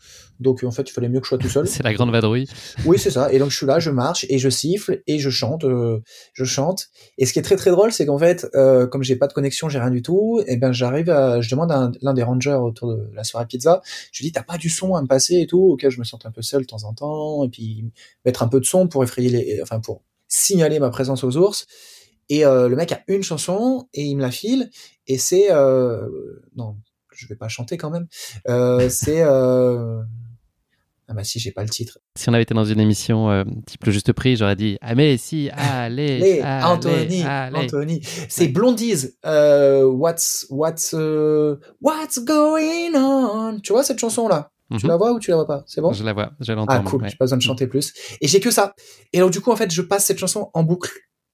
Donc en fait, il fallait mieux que je sois tout seul. c'est la grande vadrouille. Oui, c'est ça. Et donc je suis là, je marche et je siffle et je chante, euh, je chante. Et ce qui est très très drôle, c'est qu'en fait, euh, comme j'ai pas de connexion, j'ai rien du tout. Et ben j'arrive à, je demande à l'un des rangers autour de la soirée pizza. Je lui dis t'as pas du son à me passer et tout. Ok, je me sens un peu seul de temps en temps et puis mettre un peu de son pour effrayer les, enfin pour signaler ma présence aux ours. Et euh, le mec a une chanson et il me la file et c'est euh, non, je vais pas chanter quand même. Euh, c'est ah bah si j'ai pas le titre. Si on avait été dans une émission type le juste prix, j'aurais dit ah mais si allez, allez Anthony Anthony c'est Blondies what's what's what's going on tu vois cette chanson là tu mhm. la vois ou tu la vois pas? C'est bon? Je la vois, je l'entends. Ah cool, j'ai pas besoin de chanter plus. Et j'ai que ça. Et donc du coup en fait, je passe cette chanson en boucle,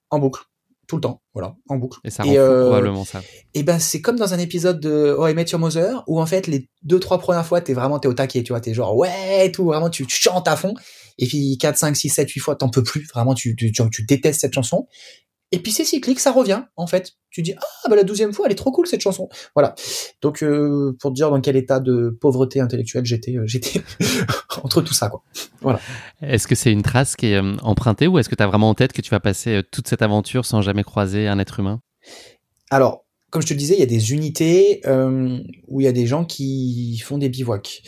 en boucle tout le temps, voilà, en boucle. Et ça rend euh, probablement ça. Et ben c'est comme dans un épisode de Oh I Met Your Mother où en fait les deux trois premières fois t'es vraiment t'es au taquet, tu vois, t'es genre ouais tout vraiment tu, chantes à fond et puis 4 5 6 7 8 fois t'en peux plus, vraiment tu, tu, tu, tu détestes cette chanson et puis c'est cyclique, ça revient en fait. Tu dis ah bah la douzième fois, elle est trop cool cette chanson. Voilà. Donc euh, pour te dire dans quel état de pauvreté intellectuelle j'étais, euh, j'étais entre tout ça quoi. Voilà. Est-ce que c'est une trace qui est euh, empruntée ou est-ce que tu as vraiment en tête que tu vas passer toute cette aventure sans jamais croiser un être humain? Alors comme je te le disais, il y a des unités où il y a des gens qui font des bivouacs.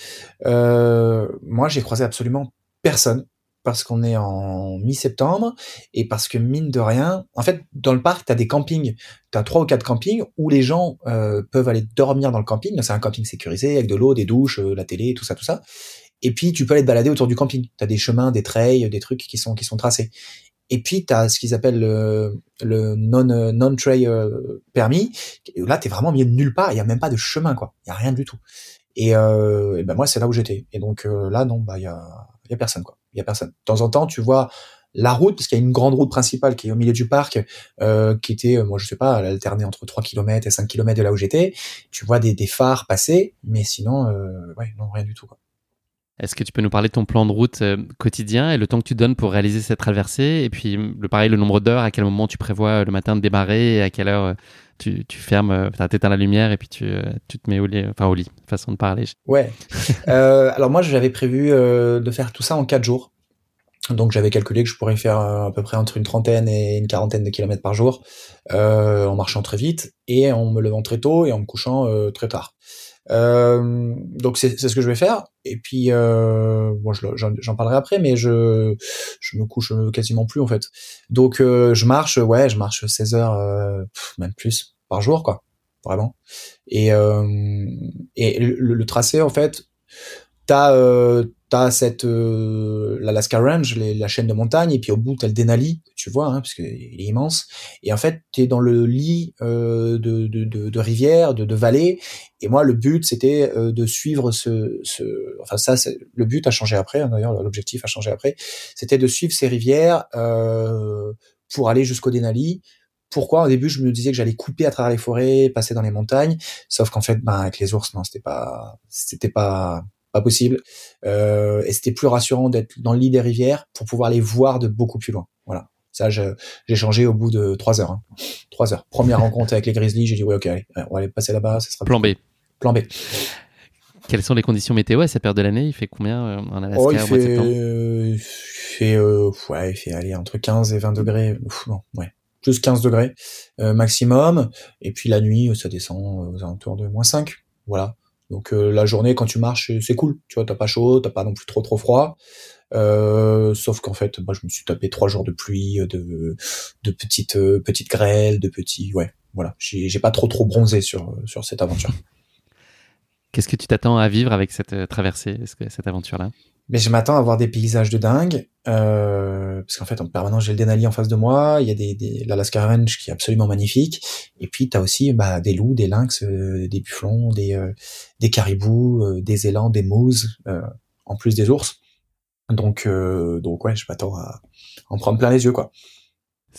moi, j'ai croisé absolument personne parce qu'on est en mi-septembre et parce que mine de rien, en fait, dans le parc, tu as des campings, tu as trois ou quatre campings où les gens euh, peuvent aller dormir dans le camping. C'est un camping sécurisé avec de l'eau, des douches, euh, la télé, tout ça, tout ça. Et puis tu peux aller te balader autour du camping. Tu as des chemins, des trails, des trucs qui sont qui sont tracés. Et puis tu as ce qu'ils appellent le, non euh, non trail permis. Là, tu es vraiment milieu de nulle part, il y a même pas de chemin quoi. Il y a rien du tout. Et, ben moi c'est là où j'étais. Et donc là non, bah il y a y a personne quoi il y a personne. De temps en temps, tu vois la route, parce qu'il y a une grande route principale qui est au milieu du parc, euh, qui était, moi je sais pas, elle entre 3 km et 5 km de là où j'étais. Tu vois des, phares passer, mais sinon, ouais, non, rien du tout. Est-ce que tu peux nous parler de ton plan de route quotidien et le temps que tu donnes pour réaliser cette traversée? Et puis, le pareil, le nombre d'heures, à quel moment tu prévois le matin de démarrer et à quelle heure tu, fermes, tu éteins la lumière et puis tu, tu, te mets au lit, au lit, façon de parler. Ouais. euh, alors moi, j'avais prévu de faire tout ça en 4 jours. Donc j'avais calculé que je pourrais faire à peu près entre une trentaine et une quarantaine de kilomètres par jour, euh, en marchant très vite et en me levant très tôt et en me couchant euh, très tard. Euh, donc c'est ce que je vais faire. Et puis euh, bon, j'en parlerai après, mais je je me couche quasiment plus en fait. Donc euh, je marche, ouais, je marche 16 heures, euh, même plus par jour, quoi, vraiment. Et et le, le, tracé en fait, t'as t'as cette euh, l'Alaska Range, la chaîne de montagne, et puis au bout t'as le Denali, tu vois, hein, parce qu'il est immense. Et en fait, t'es dans le lit euh, de, de, de, de rivières, de, de vallées. Et moi, le but c'était euh, de suivre ce, ce, enfin ça, le but a changé après. Hein, D'ailleurs, l'objectif a changé après. C'était de suivre ces rivières euh, pour aller jusqu'au Denali. Pourquoi? Au début je me disais que j'allais couper à travers les forêts, passer dans les montagnes, sauf qu'en fait, ben avec les ours, non, c'était pas, c'était pas pas possible. Euh, et c'était plus rassurant d'être dans le lit des rivières pour pouvoir les voir de beaucoup plus loin. Voilà. Ça, j'ai changé au bout de trois heures. Hein. Trois heures. Première rencontre avec les Grizzlies, j'ai dit ouais, ok, allez, on va aller passer là-bas, ça sera plan B. Plan B. Quelles sont les conditions météo à cette période de l'année? Il fait combien euh, en Alaska oh, il fait, euh, il fait, euh, ouais, il fait aller entre 15 et 20 degrés. ouais, plus 15 degrés euh, maximum. Et puis la nuit, ça descend aux alentours de moins 5. Voilà. Donc euh, la journée quand tu marches c'est cool, tu vois, t'as pas chaud, t'as pas non plus trop trop froid. Euh, sauf qu'en fait, moi je me suis tapé trois jours de pluie, de de petites euh, petites grêles, de petits, ouais, voilà. J'ai pas trop trop bronzé sur sur cette aventure. Qu'est-ce que tu t'attends à vivre avec cette traversée, cette aventure là mais je m'attends à voir des paysages de dingue, euh, parce qu'en fait, en permanence, j'ai le Denali en face de moi, il y a des, l'Alaska Range qui est absolument magnifique, et puis tu as aussi bah, des loups, des lynx, euh, des bufflons, des, euh, des caribous, euh, des élans, des mousses, en plus des ours. Donc, donc ouais, je m'attends à en prendre plein les yeux, quoi.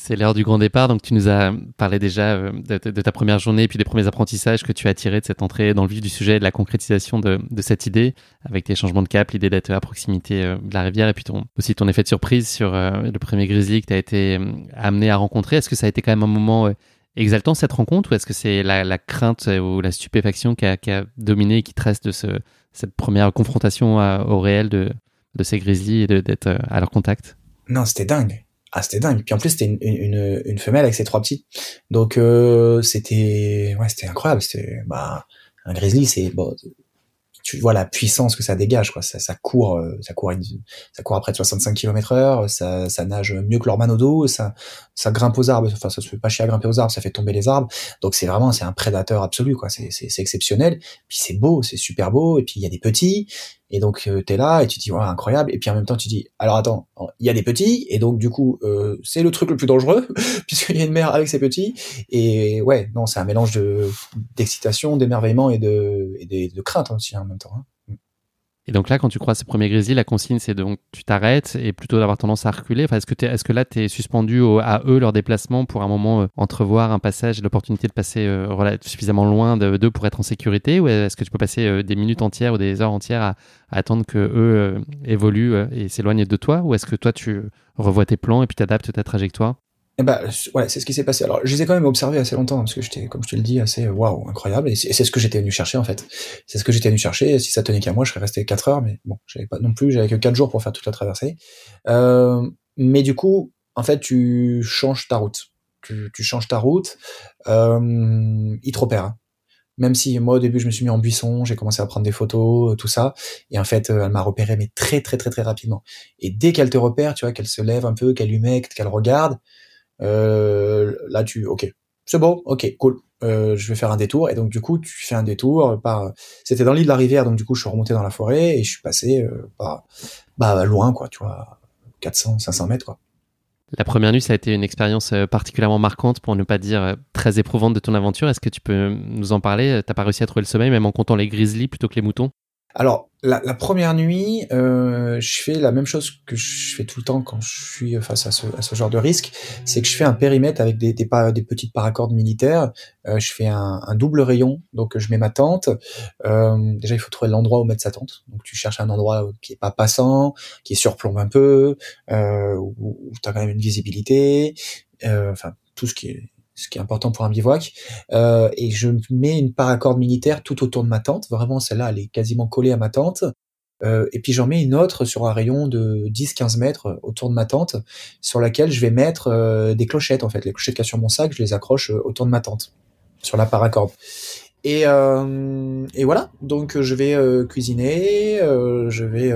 C'est l'heure du grand départ, donc tu nous as parlé déjà euh, de, ta première journée et puis des premiers apprentissages que tu as tirés de cette entrée dans le vif du sujet, de la concrétisation de, cette idée, avec tes changements de cap, l'idée d'être à proximité euh, de la rivière et puis ton, aussi ton effet de surprise sur euh, le premier grizzly que tu as été amené à rencontrer. Est-ce que ça a été quand même un moment exaltant cette rencontre ou est-ce que c'est la, crainte ou la stupéfaction qui a, dominé et qui reste de cette première confrontation au réel de, de ces grizzlies et d'être à leur contact? Non, c'était dingue ah c'était dingue. Puis en plus c'était une, une, une, femelle avec ses trois petits. Donc euh, c'était ouais c'était incroyable. C'était bah un grizzly c'est bon tu vois la puissance que ça dégage quoi. Ça, ça court euh, ça court ça court à près de 65 km heure. Ça, ça nage mieux que leur manodo ça ça grimpe aux arbres. Enfin ça se fait pas chier à grimper aux arbres. Ça fait tomber les arbres. Donc c'est vraiment c'est un prédateur absolu quoi. C'est c'est exceptionnel. Puis c'est beau c'est super beau. Et puis il y a des petits et donc euh, tu es là et tu dis ouais, incroyable et puis en même temps tu dis alors attends, il y a des petits et donc du coup euh, c'est le truc le plus dangereux puisqu'il y a une mère avec ses petits et ouais, non, c'est un mélange de d'excitation, d'émerveillement et de et de, crainte aussi en même temps. Hein. Et donc là, quand tu crois ce premier grizzly, la consigne, c'est donc tu t'arrêtes et plutôt d'avoir tendance à reculer. Enfin, est-ce que, est-ce que là, tu es suspendu à eux, leur déplacement, pour un moment euh, entrevoir un passage et l'opportunité de passer euh, suffisamment loin d'eux pour être en sécurité Ou est-ce que tu peux passer euh, des minutes entières ou des heures entières à, attendre que eux évoluent et s'éloignent de toi? Ou est-ce que toi, tu revois tes plans et puis t'adaptes ta trajectoire? Eh ben, ouais, c'est ce qui s'est passé. Alors, je les ai quand même observés assez longtemps, parce que j'étais, comme je te le dis, assez waouh, incroyable. Et c'est ce que j'étais venu chercher, en fait. C'est ce que j'étais venu chercher. Si ça tenait qu'à moi, je serais resté 4 heures, mais bon, j'avais pas non plus, j'avais que 4 jours pour faire toute la traversée. Euh, mais du coup, en fait, tu changes ta route. Tu, tu changes ta route. Euh, il te repère. Hein. Même si moi au début je me suis mis en buisson, j'ai commencé à prendre des photos, tout ça, et en fait euh, elle m'a repéré mais très très très très rapidement. Et dès qu'elle te repère, tu vois, qu'elle se lève un peu, qu'elle humecte, qu'elle regarde, euh, là, tu, ok, c'est bon, ok, cool. Euh, je vais faire un détour. Et donc du coup tu fais un détour par c'était dans l'île de la rivière. Donc du coup je suis remonté dans la forêt et je suis passé euh, par bah loin quoi tu vois 400 500 mètres quoi. La première nuit, ça a été une expérience euh, particulièrement marquante, pour ne pas dire très éprouvante de ton aventure. Est-ce que tu peux nous en parler? T'as pas réussi à trouver le sommeil, même en comptant les grizzlies plutôt que les moutons? Alors, la, la première nuit, euh, je fais la même chose que je fais tout le temps quand je suis face à ce, à ce genre de risque, c'est que je fais un périmètre avec des, des, des petites paracordes militaires. Euh, je fais un, un, double rayon, donc je mets ma tente. Euh, déjà, il faut trouver l'endroit où mettre sa tente. Donc, tu cherches un endroit qui est pas passant, qui surplombe un peu, euh, où, où tu as quand même une visibilité. Euh, enfin, tout ce qui est ce qui est important pour un bivouac. Euh, et je mets une paracorde militaire tout autour de ma tente. Vraiment, celle-là, elle est quasiment collée à ma tente. Euh, et puis j'en mets une autre sur un rayon de 10-15 mètres autour de ma tente, sur laquelle je vais mettre euh, des clochettes. En fait, les clochettes qu'il y a sur mon sac, je les accroche euh, autour de ma tente, sur la paracorde. Et, euh, voilà, donc je vais euh, cuisiner, je vais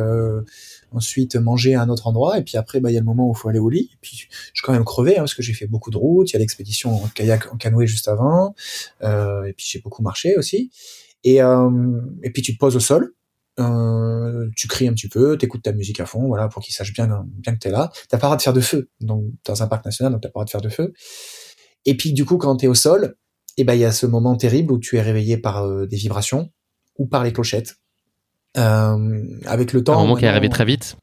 ensuite manger à un autre endroit, et puis après, bah, il y a le moment où il faut aller au lit, et puis je suis quand même crevé, hein, parce que j'ai fait beaucoup de routes, il y a l'expédition en kayak, en canoë juste avant, euh, et puis j'ai beaucoup marché aussi, et, euh, et puis tu te poses au sol, euh, tu cries un petit peu, t'écoutes ta musique à fond, voilà, pour qu'ils sachent bien, bien que t'es là. T'as pas le droit de faire de feu, donc dans un parc national, donc t'as pas le droit de faire de feu. Et puis du coup, quand t'es au sol, et eh ben il y a ce moment terrible où tu es réveillé par euh, des vibrations ou par les clochettes. Euh, avec le temps. Un moment qui est arrivé très vite.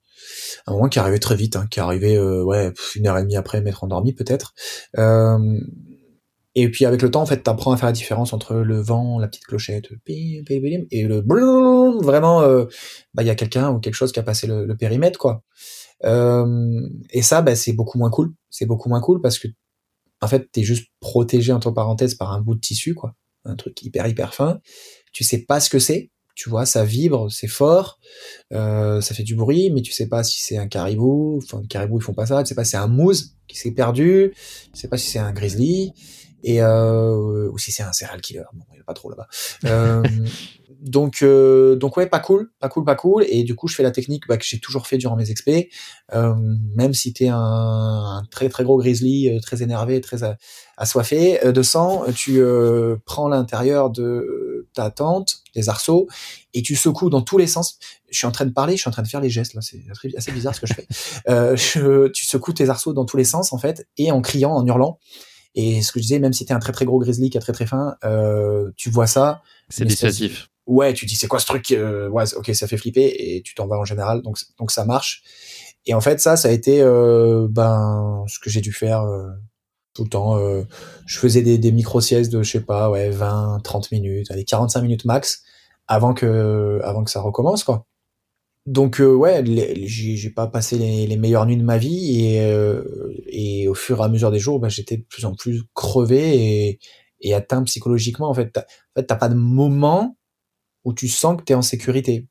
Un moment qui est arrivé très vite, hein, qui est arrivé euh, ouais une heure et demie après m'être endormi peut-être. Euh, et puis avec le temps, en fait, t'apprends à faire la différence entre le vent, la petite clochette, et le vraiment, euh, bah il y a quelqu'un ou quelque chose qui a passé le, le périmètre quoi. Et ça, bah, c'est beaucoup moins cool. C'est beaucoup moins cool parce que en fait, t'es juste protégé entre parenthèses par un bout de tissu quoi, un truc hyper hyper fin. Tu sais pas ce que c'est tu vois, ça vibre, c'est fort, euh, ça fait du bruit, mais tu sais pas si c'est un caribou, enfin, caribou ils font pas ça, tu sais pas si c'est un moose qui s'est perdu, tu sais pas si c'est un grizzly, et euh, ou si c'est un serial killer, bon, il y a pas trop là-bas. Euh, donc euh, donc ouais pas cool. Pas cool pas cool. Et du coup je fais la technique bah, que j'ai toujours fait durant mes expés euh, même si t'es un, un très très gros grizzly euh, très énervé très assoiffé euh, de sang tu euh, prends l'intérieur de ta tente des arceaux et tu secoues dans tous les sens. Je suis en train de parler je suis en train de faire les gestes là. C'est assez bizarre ce que je fais. Je, tu secoues tes arceaux dans tous les sens en fait et en criant en hurlant et ce que je disais, même si t'es un très très gros grizzly qui est très très fin, euh, tu vois ça. C'est dissuasif ouais, tu dis c'est quoi ce truc euh, Ouais, ok, ça fait flipper et tu t'en vas en général, donc donc ça marche. Et en fait, ça, ça a été euh, ben ce que j'ai dû faire euh, tout le temps. Euh, je faisais des, des micro siestes de je sais pas, ouais, 20, 30 minutes, allez, 45 minutes max avant que avant que ça recommence quoi. Donc euh, ouais, j'ai pas passé les, meilleures nuits de ma vie et, euh, et au fur et à mesure des jours, ben, j'étais de plus en plus crevé et, atteint psychologiquement. En fait, t'as en fait, pas de moment où tu sens que tu es en sécurité.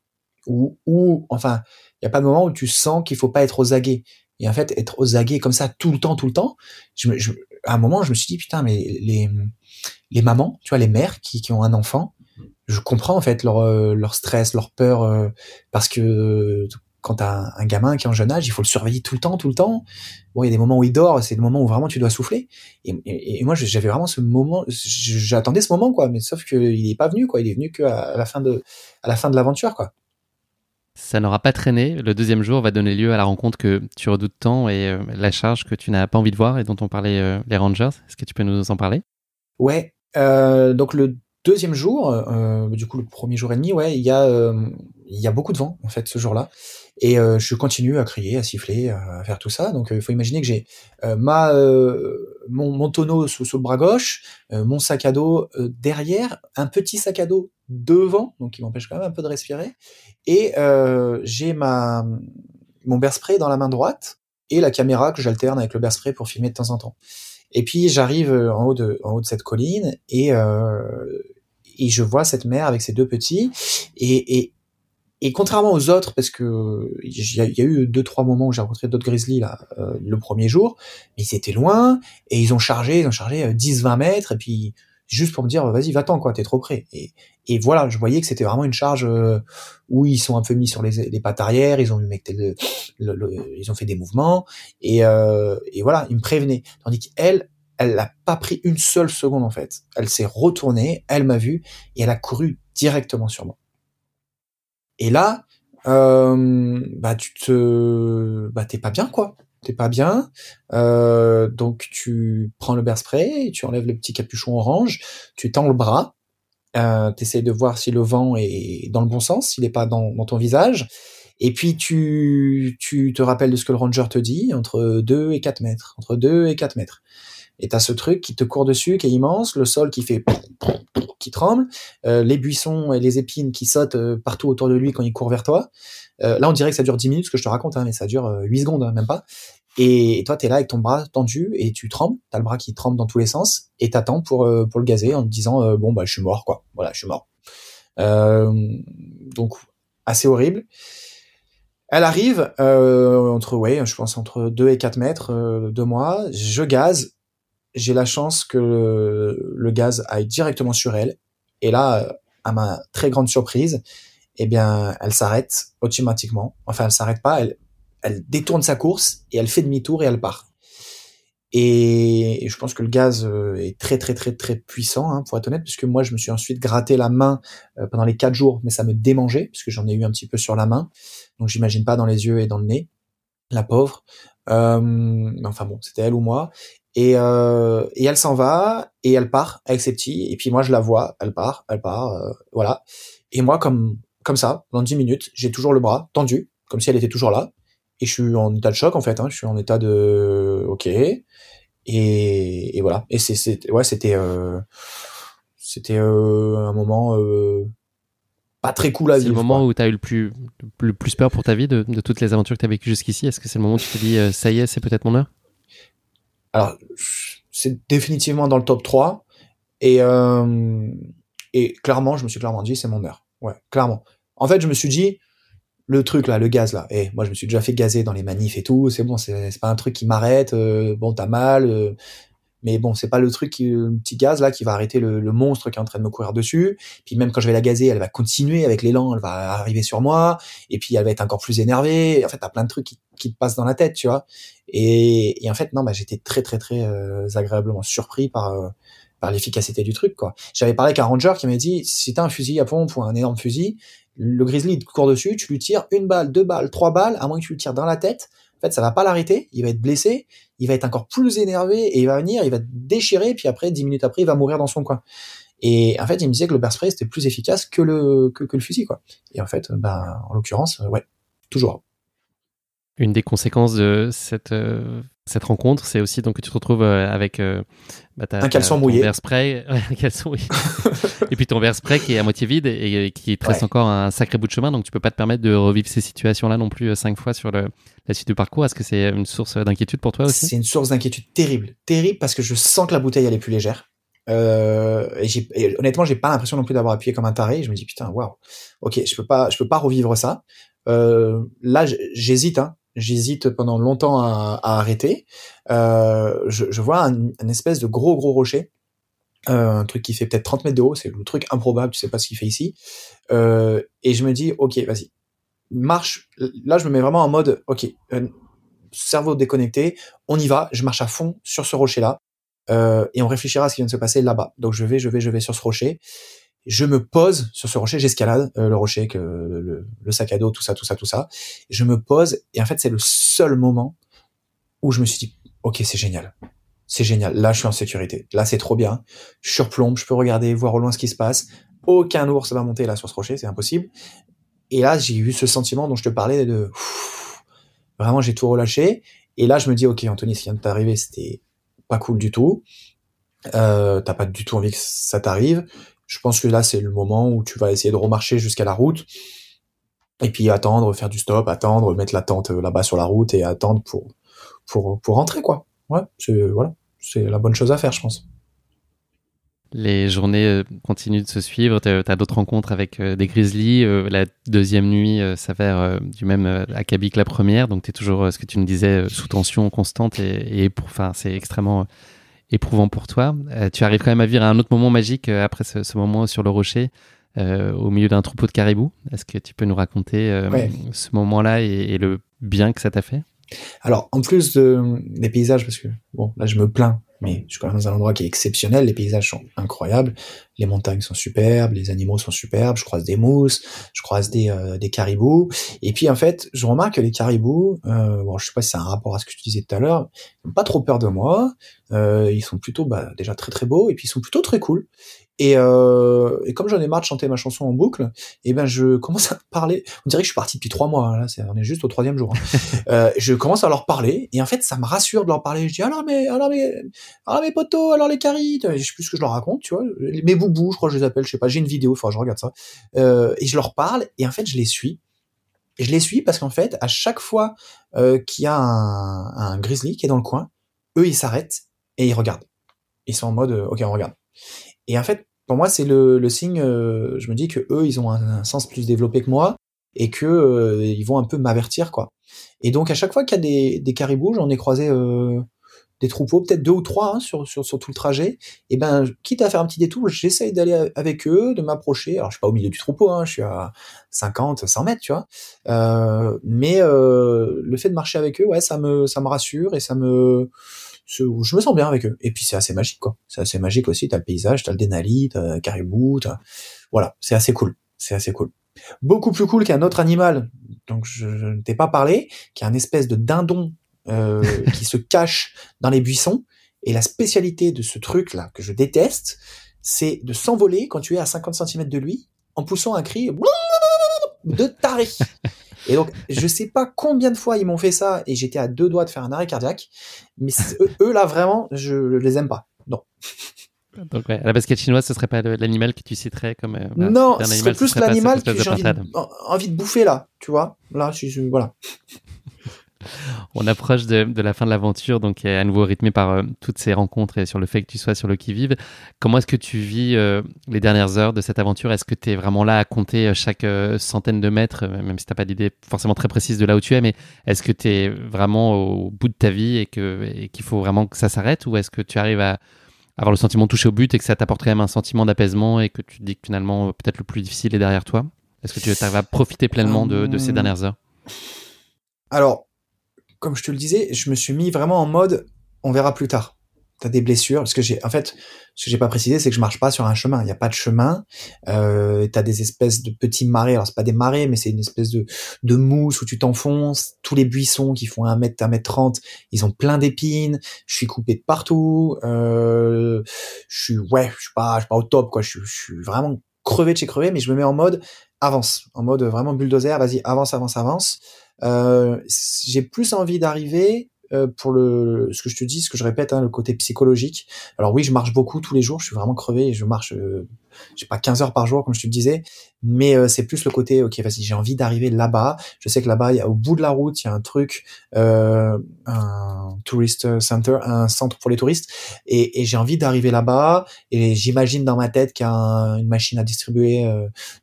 Ou, ou enfin, il n'y a pas de moment où tu sens qu'il faut pas être aux aguets. Et en fait, être aux aguets comme ça tout le temps, tout le temps, je, je, à un moment, je me suis dit, putain, mais les, les mamans, tu vois, les mères qui, qui ont un enfant, je comprends en fait leur, euh, leur stress, leur peur, euh, parce que quand t'as un gamin qui est en jeune âge, il faut le surveiller tout le temps, tout le temps. Bon, il y a des moments où il dort, c'est des moments où vraiment tu dois souffler. Et, et, et moi, j'avais vraiment ce moment, j'attendais ce moment, quoi. Mais sauf qu'il n'est pas venu, quoi. Il est venu qu'à la fin de, à la fin de l'aventure, quoi. Ça n'aura pas traîné. Le deuxième jour va donner lieu à la rencontre que tu redoutes tant et euh, la charge que tu n'as pas envie de voir et dont ont parlé euh, les Rangers. Est-ce que tu peux nous en parler? Ouais. Euh, donc le deuxième jour, euh, du coup le premier jour et demi, ouais, il y a euh, il y a beaucoup de vent en fait ce jour-là. Et euh, je continue à crier, à siffler, à faire tout ça. Donc il faut imaginer que j'ai ma mon, tonneau sous, sous, le bras gauche, mon sac à dos derrière, un petit sac à dos devant, donc qui m'empêche quand même un peu de respirer. Et j'ai ma mon bear spray dans la main droite et la caméra que j'alterne avec le bear spray pour filmer de temps en temps. Et puis j'arrive en haut de en haut de cette colline et et je vois cette mère avec ses deux petits. Et, et, et contrairement aux autres, parce que il y, a eu deux trois moments où j'ai rencontré d'autres grizzlies là euh, le premier jour, mais ils étaient loin et ils ont chargé, ils ont chargé 10-20 mètres. Et puis juste pour me dire vas-y va-t'en quoi, t'es trop près. Et, et voilà, je voyais que c'était vraiment une charge euh, où ils sont un peu mis sur les, les pattes arrière, ils ont le, le, le, ils ont fait des mouvements et, euh, et voilà, ils me prévenaient. Tandis qu'elle, elle n'a pas pris une seule seconde en fait. Elle s'est retournée, elle m'a vu et elle a couru directement sur moi. Et là, euh, bah tu te, bah t'es pas bien quoi. T'es pas bien, euh, donc tu prends le bear spray, tu enlèves le petit capuchon orange, tu tends le bras Euh, tu de voir si le vent est dans le bon sens, s'il n'est pas dans, dans, ton visage. Et puis tu, tu te rappelles de ce que le ranger te dit, entre 2 et 4 mètres. Entre 2 et 4 mètres. Et t'as ce truc qui te court dessus, qui est immense, le sol qui fait qui tremble, euh, les buissons et les épines qui sautent euh, partout autour de lui quand il court vers toi. Euh, là, on dirait que ça dure 10 minutes, ce que je te raconte, hein, mais ça dure 8 secondes, hein, même pas. Et toi, tu es là avec ton bras tendu et tu trembles, tu as le bras qui tremble dans tous les sens et t'attends pour pour le gazer en te disant bon bah je suis mort quoi. Voilà, je suis mort. donc assez horrible. Elle arrive entre ouais, je pense entre 2 et 4 mètres de moi, je gaze, j'ai la chance que le, gaz aille directement sur elle. Et là, à ma très grande surprise, eh bien, elle s'arrête automatiquement. Enfin, elle s'arrête pas, elle, détourne sa course et elle fait demi-tour et elle part. Et je pense que le gaz euh, est très très très très puissant, hein, pour être honnête, puisque moi je me suis ensuite gratté la main euh, pendant les quatre jours, mais ça me démangeait, puisque j'en ai eu un petit peu sur la main, donc j'imagine pas dans les yeux et dans le nez, la pauvre. Euh, enfin bon, c'était elle ou moi. Et, euh, et elle s'en va et elle part avec ses petits. Et puis moi je la vois, elle part, elle part, euh, voilà. Et moi comme comme ça, dans 10 minutes, j'ai toujours le bras tendu, comme si elle était toujours là. Et je suis en état de choc en fait. Hein, je suis en état de ok. Et, et voilà. Et c'est ouais c'était euh, c'était euh, un moment euh, pas très cool à vivre. C'est le moment où tu as eu le plus, le plus peur pour ta vie de, de toutes les aventures que tu as vécues jusqu'ici. Est-ce que c'est le moment où tu te dis ça y est, c'est peut-être mon heure? Alors, c'est définitivement dans le top 3. Et, euh, et clairement, je me suis clairement dit, c'est mon heure. Ouais, clairement. En fait, je me suis dit, le truc là, le gaz là, et eh, moi je me suis déjà fait gazer dans les manifs et tout, c'est bon, c'est pas un truc qui m'arrête, euh, bon t'as mal, euh, mais bon, c'est pas le truc, qui, le petit gaz là qui va arrêter le, monstre qui est en train de me courir dessus. Puis même quand je vais la gazer, elle va continuer avec l'élan, elle va arriver sur moi, et puis elle va être encore plus énervée. En fait, t'as plein de trucs qui, qui, te passent dans la tête, tu vois. Et, et en fait, non, bah j'étais très très très euh, agréablement surpris par euh, par l'efficacité du truc, quoi. J'avais parlé avec un ranger qui m'a dit, si t'as un fusil à pompe ou un énorme fusil, le grizzly te court dessus, tu lui tires une balle, deux balles, trois balles, à moins que tu le tires dans la tête. En fait, ça va pas l'arrêter, il va être blessé, il va être encore plus énervé et il va venir, il va déchirer, puis après, dix minutes après, il va mourir dans son coin. Et en fait, il me disait que le bear spray c'était plus efficace que le que, le fusil, quoi. Et en fait, ben, en l'occurrence, ouais, toujours. Une des conséquences de cette euh, cette rencontre, c'est aussi donc que tu te retrouves euh, avec euh, bah, un caleçon mouillé, verre spray, un caleçon et puis ton verre spray qui est à moitié vide et, qui te reste encore un sacré bout de chemin, donc tu peux pas te permettre de revivre ces situations-là non plus cinq fois sur le, la suite du parcours. Est-ce que c'est une source d'inquiétude pour toi aussi? C'est une source d'inquiétude terrible, terrible parce que je sens que la bouteille elle est plus légère. Euh, et, et, honnêtement, j'ai pas l'impression non plus d'avoir appuyé comme un taré. Je me dis putain, waouh, ok, je peux pas, je peux pas revivre ça. Euh, là, j'hésite, hein. J'hésite pendant longtemps à, arrêter. Euh, je, vois un, espèce de gros gros rocher, euh, un truc qui fait peut-être 30 mètres de haut. C'est le truc improbable. Tu sais pas ce qu'il fait ici. Euh, et je me dis ok, vas-y, marche. Là, je me mets vraiment en mode ok, cerveau déconnecté. On y va. Je marche à fond sur ce rocher là. Euh, et on réfléchira à ce qui vient de se passer là-bas. Donc je vais, je vais, je vais sur ce rocher. Je me pose sur ce rocher, j'escalade euh, le rocher, le, le, sac à dos, tout ça, tout ça, tout ça. Je me pose et en fait c'est le seul moment où je me suis dit, ok, c'est génial, c'est génial. Là, je suis en sécurité. Là, c'est trop bien. Je surplombe, je peux regarder, voir au loin ce qui se passe. Aucun ours va monter là sur ce rocher, c'est impossible. Et là, j'ai eu ce sentiment dont je te parlais de vraiment, j'ai tout relâché. Et là, je me dis, ok, Anthony, ce qui vient de t'arriver, c'était pas cool du tout. Euh, t'as pas du tout envie que ça t'arrive. Je pense que là, c'est le moment où tu vas essayer de remarcher jusqu'à la route. Et puis attendre, faire du stop, attendre, mettre la tente euh, là-bas sur la route et attendre pour, pour, pour rentrer, quoi. Ouais, c'est, voilà. C'est la bonne chose à faire, je pense. Les journées euh, continuent de se suivre. Tu as, d'autres rencontres avec des grizzlies. La deuxième nuit s'avère du même acabit que la première. Donc, tu es toujours, ce que tu nous disais, sous tension constante. Et, enfin, c'est extrêmement éprouvant pour toi. Euh, tu arrives quand même à vivre à un autre moment magique euh, après ce, moment sur le rocher, euh, au milieu d'un troupeau de caribous. Est-ce que tu peux nous raconter ce moment-là et, le bien que ça t'a fait? Alors, en plus de, des paysages, parce que bon, là je me plains, mais je suis quand même dans un endroit qui est exceptionnel. Les paysages sont incroyables. les montagnes sont superbes, les animaux sont superbes, je croise des mousses, je croise des, euh, caribous. Et puis en fait, je remarque que les caribous, euh, bon, je sais pas si c'est un rapport à ce que tu disais tout à l'heure, ils n'ont pas trop peur de moi. Euh, ils sont plutôt bah, déjà très très beaux et puis ils sont plutôt très cool. Et, euh, et comme j'en ai marre de chanter ma chanson en boucle, et eh ben je commence à parler. On dirait que je suis parti depuis trois mois. Là, on est juste au troisième jour. Hein. euh, je commence à leur parler et en fait, ça me rassure de leur parler. Je dis alors mais alors mais alors mes potos, alors les caries. Je sais plus ce que je leur raconte, tu vois. Mes boubous, je crois que je les appelle. Je sais pas. J'ai une vidéo, que je regarde ça. Euh, et je leur parle et en fait, je les suis. Et je les suis parce qu'en fait, à chaque fois euh, qu'il y a un, un grizzly qui est dans le coin, eux ils s'arrêtent et ils regardent. Ils sont en mode euh, ok on regarde. Et en fait, pour moi, c'est le, le, signe. Euh, je me dis que eux, ils ont un, sens plus développé que moi et que euh, ils vont un peu m'avertir, quoi. Et donc à chaque fois qu'il y a des, des caribous, j'en ai croisé euh, des troupeaux, peut-être deux ou trois hein, sur, sur, sur, tout le trajet. Et ben, quitte à faire un petit détour, j'essaye d'aller avec eux, de m'approcher. Alors je suis pas au milieu du troupeau, hein, je suis à 50, 100 mètres, tu vois. Euh, mais le fait de marcher avec eux, ouais, ça me ça me rassure et ça me je me sens bien avec eux. Et puis c'est assez magique, quoi. C'est assez magique aussi. T'as le paysage, t'as le Denali, t'as le caribou, voilà, c'est assez cool. C'est assez cool. Beaucoup plus cool qu'un autre animal, donc je, ne t'ai pas parlé, qui est un espèce de dindon euh, qui se cache dans les buissons. Et la spécialité de ce truc-là, que je déteste, c'est de s'envoler quand tu es à 50 cm de lui, en poussant un cri de taré. Et donc, je sais pas combien de fois ils m'ont fait ça et j'étais à deux doigts de faire un arrêt cardiaque. Mais eux, là, vraiment, je les aime pas. Non. Donc, ouais, la basket chinoise, ce serait pas l'animal que tu citerais comme. Euh, non, ce serait plus l'animal que j'ai envie, envie, de bouffer là, tu vois. Là, je, voilà. On approche de, la fin de l'aventure, donc à nouveau rythmé par euh, toutes ces rencontres et sur le fait que tu sois sur le qui-vive. Comment est-ce que tu vis euh, les dernières heures de cette aventure? Est-ce que tu es vraiment là à compter euh, chaque centaine de mètres, même si tu n'as pas d'idée forcément très précise de là où tu es, mais est-ce que tu es vraiment au bout de ta vie et qu'il faut vraiment que ça s'arrête? Ou est-ce que tu arrives à avoir le sentiment de toucher au but et que ça t'apporte quand même un sentiment d'apaisement et que tu te dis que finalement peut-être le plus difficile est derrière toi? Est-ce que tu arrives à profiter pleinement de, de ces dernières heures? Alors, comme je te le disais, je me suis mis vraiment en mode on verra plus tard. T'as des blessures parce que j'ai en fait ce que j'ai pas précisé c'est que je marche pas sur un chemin, il y a pas de chemin. Euh, t'as des espèces de petits marais, alors c'est pas des marais mais c'est une espèce de de mousse où tu t'enfonces. Tous les buissons qui font un mètre, un mètre trente, ils ont plein d'épines. Je suis coupé de partout. Euh, je suis ouais, je suis pas, je suis pas au top quoi. Je, je suis vraiment crevé de chez crevé, mais je me mets en mode avance, en mode vraiment bulldozer. Vas-y, avance, avance, avance. Euh, j'ai plus envie d'arriver euh, pour le ce que je te dis, ce que je répète, hein, le côté psychologique. Alors oui, je marche beaucoup tous les jours, je suis vraiment crevé, je marche, euh, j'ai pas 15 heures par jour comme je te disais, mais euh, c'est plus le côté, ok, vas-y, j'ai envie d'arriver là-bas. Je sais que là-bas, au bout de la route, il y a un truc, euh, un tourist center, un centre pour les touristes, et, et j'ai envie d'arriver là-bas. Et j'imagine dans ma tête qu'il y a une machine à distribuer,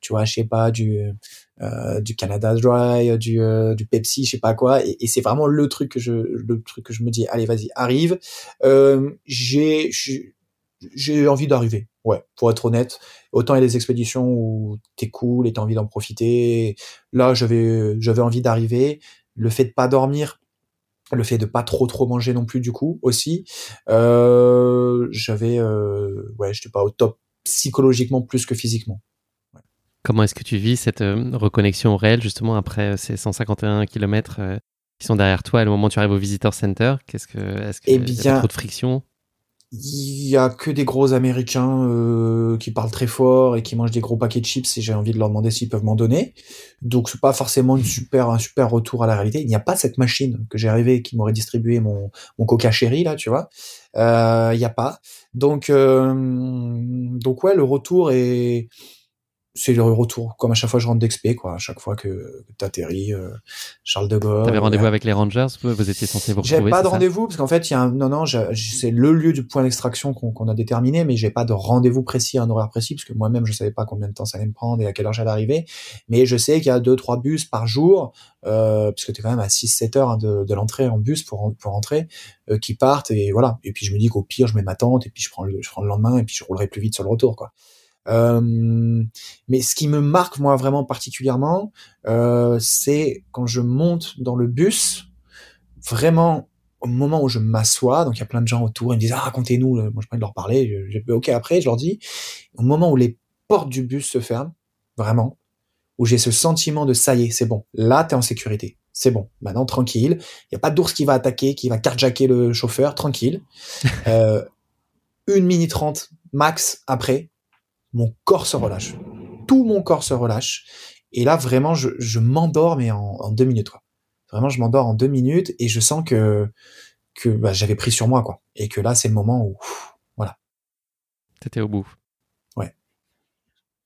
tu vois, je sais pas, du euh, du Canada Dry, du, euh, du Pepsi, je sais pas quoi, et, c'est vraiment le truc que je le truc que je me dis allez vas-y arrive. Euh, j'ai j'ai envie d'arriver, ouais, pour être honnête. Autant il y a des expéditions où t'es cool et t'as envie d'en profiter. Là j'avais j'avais envie d'arriver. Le fait de pas dormir, le fait de pas trop trop manger non plus du coup aussi. Euh, j'avais euh, ouais j'étais pas au top psychologiquement plus que physiquement. Comment est-ce que tu vis cette euh, reconnexion au réel, justement, après euh, ces 151 km euh, qui sont derrière toi et le moment où tu arrives au Visitor Center? Qu'est-ce que, Est-ce qu'il eh y a trop de friction? il y a que des gros américains qui parlent très fort et qui mangent des gros paquets de chips et j'ai envie de leur demander s'ils peuvent m'en donner. Donc c'est pas forcément une super un super retour à la réalité. Il n'y a pas cette machine que j'ai rêvé qui m'aurait distribué mon mon Coca Cherry là, tu vois. il n'y a pas. Donc donc ouais, le retour est c'est le retour. Comme à chaque fois je rentre d'expé, quoi. À chaque fois que, tu atterris, euh, Charles de Gaulle. T'avais rendez-vous avec les Rangers Vous étiez censé vous retrouver J'ai pas de rendez-vous parce qu'en fait, il y a un, non, non, c'est le lieu du point d'extraction qu'on a déterminé, mais j'ai pas de rendez-vous précis, un horaire précis, parce que moi-même je savais pas combien de temps ça allait me prendre et à quelle heure j'allais arriver. Mais je sais qu'il y a deux, trois bus par jour, euh, puisque t'es quand même à 6-7 heures hein, de, de l'entrée en bus pour, pour rentrer, euh, qui partent et voilà. Et puis je me dis qu'au pire, je mets ma tente et puis je prends le, je prends le lendemain et puis je roulerai plus vite sur le retour, quoi. Euh, mais ce qui me marque moi vraiment particulièrement, euh, c'est quand je monte dans le bus, vraiment au moment où je m'assois, donc il y a plein de gens autour, ils me disent ah racontez-nous, moi je peux de leur parler, je, ok après je leur dis, au moment où les portes du bus se ferment, vraiment, où j'ai ce sentiment de ça y est, c'est bon, là t'es en sécurité, c'est bon, maintenant tranquille, il y a pas d'ours qui va attaquer, qui va carjacker le chauffeur, tranquille. euh, une minute trente max après, mon corps se relâche, tout mon corps se relâche, et là vraiment je, je m'endors mais en, en, deux minutes quoi. Vraiment je m'endors en deux minutes et je sens que que bah, j'avais pris sur moi quoi, et que là c'est le moment où voilà. T'étais au bout. Ouais.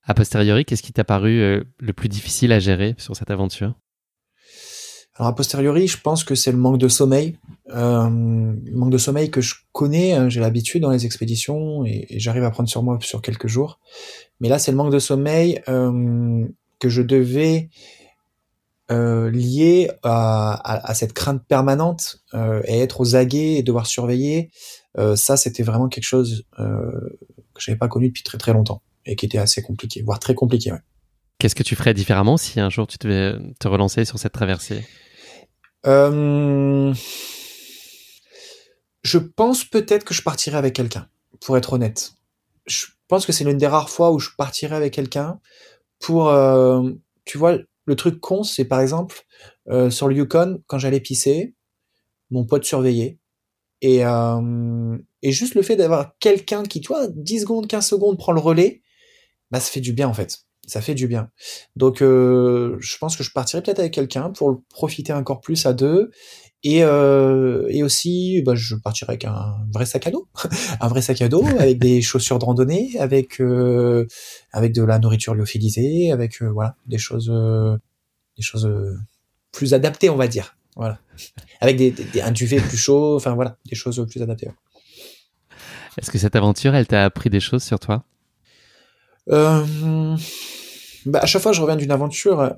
A posteriori, qu'est-ce qui t'a paru euh, le plus difficile à gérer sur cette aventure? Alors a posteriori, je pense que c'est le manque de sommeil, euh, manque de sommeil que je connais, hein, j'ai l'habitude dans les expéditions et, j'arrive à prendre sur moi sur quelques jours. Mais là, c'est le manque de sommeil euh, que je devais euh, lier à, cette crainte permanente et être aux aguets et devoir surveiller. Ça, c'était vraiment quelque chose que j'avais pas connu depuis très très longtemps et qui était assez compliqué, voire très compliqué. Qu'est-ce que tu ferais différemment si un jour tu devais te relancer sur cette traversée? Euh, Je pense peut-être que je partirais avec quelqu'un, pour être honnête. Je pense que c'est l'une des rares fois où je partirais avec quelqu'un pour, euh, tu vois, le truc con, c'est par exemple euh, sur le Yukon, quand j'allais pisser, mon pote surveillait. Et, et juste le fait d'avoir quelqu'un qui, tu vois, 10 secondes, 15 secondes prend le relais, bah ça fait du bien en fait ça fait du bien. Donc, euh, je pense que je partirai peut-être avec quelqu'un pour profiter encore plus à deux. Et, euh, et aussi, bah, je partirai avec un vrai sac à dos, un vrai sac à dos avec des chaussures de randonnée, avec euh, avec de la nourriture lyophilisée, avec euh, voilà des choses, euh, des choses euh, plus adaptées, on va dire. Voilà, avec des, des, un duvet plus chaud, enfin voilà, des choses plus adaptées. Est-ce que cette aventure, elle t'a appris des choses sur toi? Euh, bah à chaque fois, je reviens d'une aventure,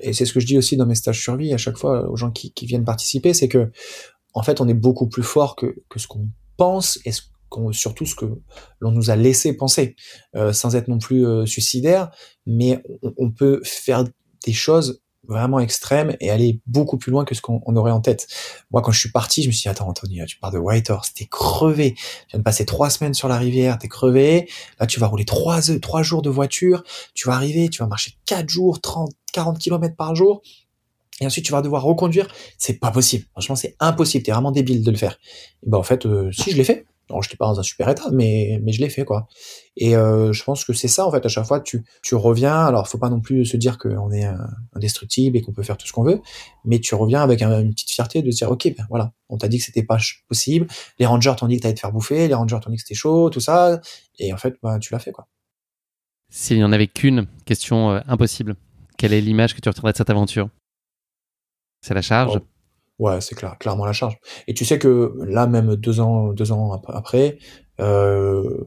et c'est ce que je dis aussi dans mes stages survie à chaque fois aux gens qui, viennent participer, c'est que en fait, on est beaucoup plus fort que, ce qu'on pense et surtout ce que l'on nous a laissé penser, euh, sans être non plus euh, suicidaire, mais on, peut faire des choses vraiment extrêmes et aller beaucoup plus loin que ce qu'on aurait en tête. Moi, quand je suis parti, je me suis dit, attends, Anthony, tu pars de Whitehorse, t'es crevé. Tu viens de passer trois semaines sur la rivière, t'es crevé. Là, tu vas rouler trois, trois jours de voiture. Tu vas arriver, tu vas marcher quatre jours, 30, 40 kilomètres par jour. Et ensuite, tu vas devoir reconduire. C'est pas possible. Franchement, c'est impossible. T'es vraiment débile de le faire. Et ben, en fait, euh, si je l'ai fait. Non, je n'étais pas dans un super état, mais, mais je l'ai fait, quoi. Et euh, je pense que c'est ça, en fait, à chaque fois, tu, tu reviens. Alors, faut pas non plus se dire qu'on est indestructible et qu'on peut faire tout ce qu'on veut, mais tu reviens avec un, une petite fierté de dire, ok, ben voilà, on t'a dit que c'était pas possible. Les rangers t'ont dit que t'allais te faire bouffer, les rangers t'ont dit que c'était chaud, tout ça. Et en fait, ben, tu l'as fait, quoi. S'il n'y en avait qu'une question euh, impossible, quelle est l'image que tu retiendrais de cette aventure? C'est la charge oh. Ouais, c'est clair, clairement la charge. Et tu sais que là, même deux ans, deux ans après, euh,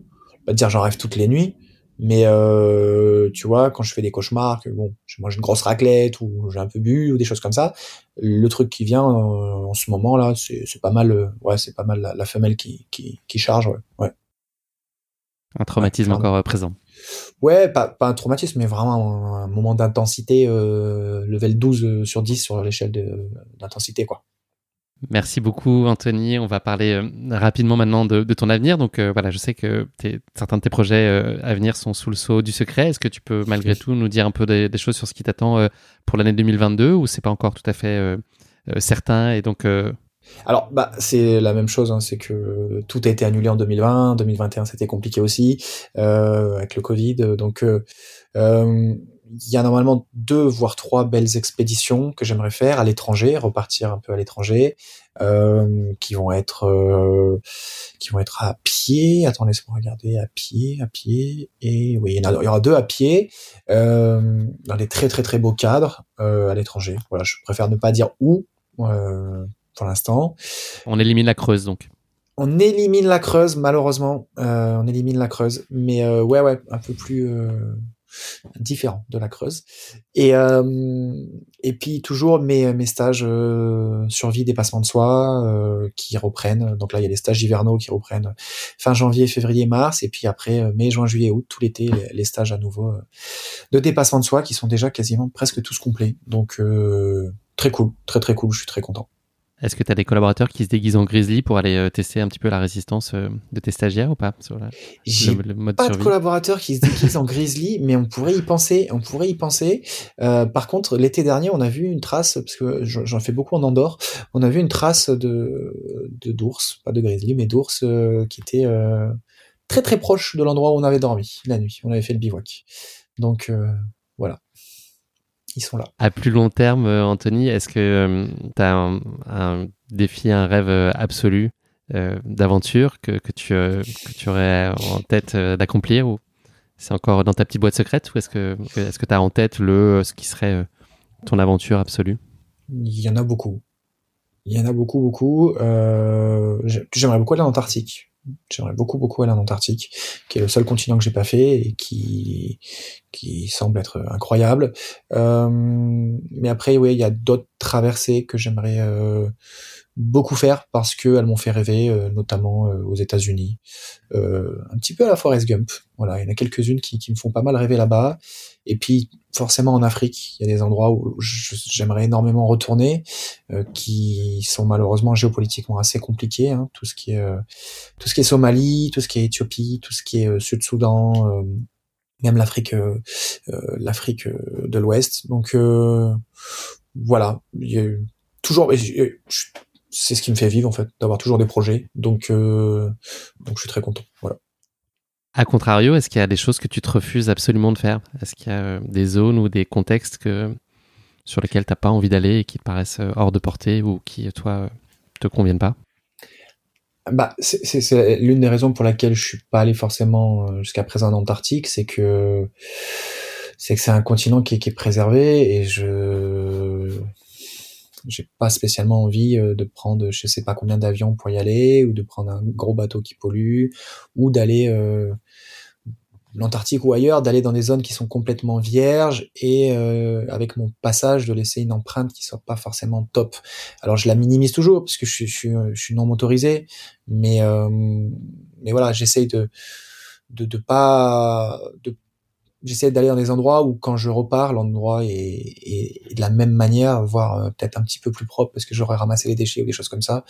pas dire j'en rêve toutes les nuits, mais euh, tu vois, quand je fais des cauchemars, que bon, je mange une grosse raclette ou j'ai un peu bu ou des choses comme ça, le truc qui vient euh, en ce moment là, c'est pas mal, euh, ouais, c'est pas mal la, la, femelle qui, qui, qui charge, ouais. ouais. Un traumatisme ouais, encore présent. Ouais, pas, pas un traumatisme, mais vraiment un, moment d'intensité, euh, level 12 sur 10 sur l'échelle d'intensité, quoi. Merci beaucoup, Anthony. On va parler euh, rapidement maintenant de, de, ton avenir. Donc euh, voilà, je sais que certains de tes projets euh, à venir sont sous le sceau du secret. Est-ce que tu peux malgré tout nous dire un peu des, choses sur ce qui t'attend euh, pour l'année 2022 ou c'est pas encore tout à fait euh, certain et donc alors, bah, c'est la même chose, hein, c'est que tout a été annulé en 2020, 2021 c'était compliqué aussi euh, avec le Covid, donc euh, euh, il y a normalement deux voire trois belles expéditions que j'aimerais faire à l'étranger, repartir un peu à l'étranger, euh, qui vont être euh, qui vont être à pied. Attends, laisse-moi regarder à pied, à pied. Et oui, il y, en a, il y aura deux à pied dans des très très très beaux cadres à l'étranger. Voilà, je préfère ne pas dire où euh, pour l'instant. On élimine la Creuse donc. On élimine la Creuse malheureusement. Euh, on élimine la Creuse, mais euh, ouais ouais, un peu plus différent de la Creuse. Et, euh, et puis toujours mes, mes stages euh, survie, dépassement de soi euh, qui reprennent. Donc là, il y a les stages hivernaux qui reprennent fin janvier, février, mars. Et puis après, mai, juin, juillet, août, tout l'été, les, les, stages à nouveau de dépassement de soi qui sont déjà quasiment presque tous complets. Donc très cool, très très cool, je suis très content. Est-ce que tu as des collaborateurs qui se déguisent en grizzly pour aller euh, tester un petit peu la résistance euh, de tes stagiaires ou pas sur pas de collaborateurs qui se déguisent en grizzly, mais on pourrait y penser. On pourrait y penser. Euh, par contre, l'été dernier, on a vu une trace parce que j'en fais beaucoup en Andorre. On a vu une trace de d'ours, pas de grizzly, mais d'ours qui était très très proche de l'endroit où on avait dormi la nuit. On avait fait le bivouac. Donc ils sont là. À plus long terme, euh, Anthony, est-ce que euh, tu as un, défi, un rêve euh, absolu d'aventure que, que, tu, que tu aurais en tête d'accomplir ou c'est encore dans ta petite boîte secrète ou est-ce que est-ce que tu as en tête le ce qui serait ton aventure absolue? Il y en a beaucoup. Il y en a beaucoup, beaucoup. J'aimerais beaucoup aller en Antarctique. J'aimerais beaucoup beaucoup aller en Antarctique, qui est le seul continent que j'ai pas fait et qui qui semble être incroyable. Euh, mais après, oui, il y a d'autres traversées que j'aimerais euh, beaucoup faire parce que elles m'ont fait rêver, euh, notamment euh, aux États-Unis, euh, un petit peu à la Forest Gump. Voilà, il y en a quelques-unes qui, qui me font pas mal rêver là-bas. Et puis forcément en Afrique, il y a des endroits où j'aimerais énormément retourner, qui sont malheureusement géopolitiquement assez compliqués. Hein, tout ce qui est tout ce qui est Somalie, tout ce qui est Éthiopie, tout ce qui est Sud-Soudan, même l'Afrique, l'Afrique de l'Ouest. Donc voilà, il y a toujours c'est ce qui me fait vivre en fait, d'avoir toujours des projets. Donc, euh, donc je suis très content. Voilà. A contrario, est-ce qu'il y a des choses que tu te refuses absolument de faire? Est-ce qu'il y a euh, des zones ou des contextes que, sur lesquels tu n'as pas envie d'aller et qui te paraissent euh, hors de portée ou qui, toi, te conviennent pas? Bah, c'est l'une des raisons pour laquelle je suis pas allé forcément jusqu'à présent en Antarctique, c'est que c'est que c'est un continent qui, qui est préservé et je j'ai pas spécialement envie euh, de prendre je sais pas combien d'avions pour y aller ou de prendre un gros bateau qui pollue ou d'aller euh, l'Antarctique ou ailleurs, d'aller dans des zones qui sont complètement vierges et euh, avec mon passage de laisser une empreinte qui soit pas forcément top. Alors je la minimise toujours parce que je, je, je suis non motorisé, mais euh, mais voilà, j'essaye de, de de pas de j'essaie d'aller dans des endroits où quand je repars, l'endroit est, est, de la même manière, voire euh, peut-être un petit peu plus propre parce que j'aurais ramassé les déchets ou des choses comme ça.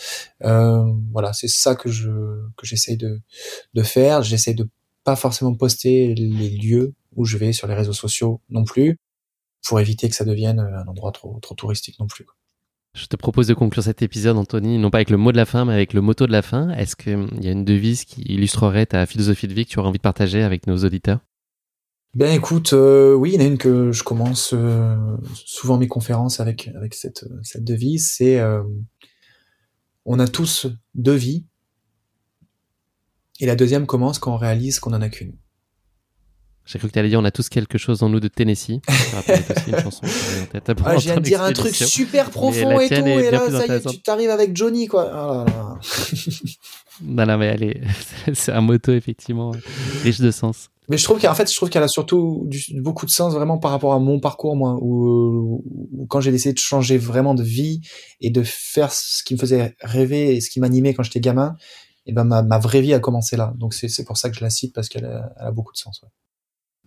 Euh, voilà, c'est ça que je que j'essaie de de faire. J'essaie de pas forcément poster les lieux où je vais sur les réseaux sociaux non plus, pour éviter que ça devienne un endroit trop trop touristique non plus. Je te propose de conclure cet épisode, Anthony, non pas avec le mot de la fin, mais avec le motto de la fin. Est-ce qu'il hum, y a une devise qui illustrerait ta philosophie de vie que tu aurais envie de partager avec nos auditeurs? Ben écoute, euh, oui, il y en a une que je commence euh, souvent mes conférences avec avec cette cette devise, c'est euh, on a tous deux vies, et la deuxième commence quand on réalise qu'on en a qu'une. J'ai cru que tu allais dire on a tous quelque chose en nous de Tennessee. une chanson ah, je viens de dire un truc super profond et tout, et là, ça y est, tu t'arrives avec Johnny, quoi. Oh là là. non, non, mais allez, c'est un moto, effectivement, riche de sens. Mais je trouve qu'en fait, je trouve qu'elle a surtout beaucoup de sens vraiment par rapport à mon parcours, moi, où, quand j'ai décidé de changer vraiment de vie et de faire ce qui me faisait rêver et ce qui m'animait quand j'étais gamin, et ben ma, ma vraie vie a commencé là. Donc c'est pour ça que je la cite parce qu'elle a, a, beaucoup de sens. Ouais.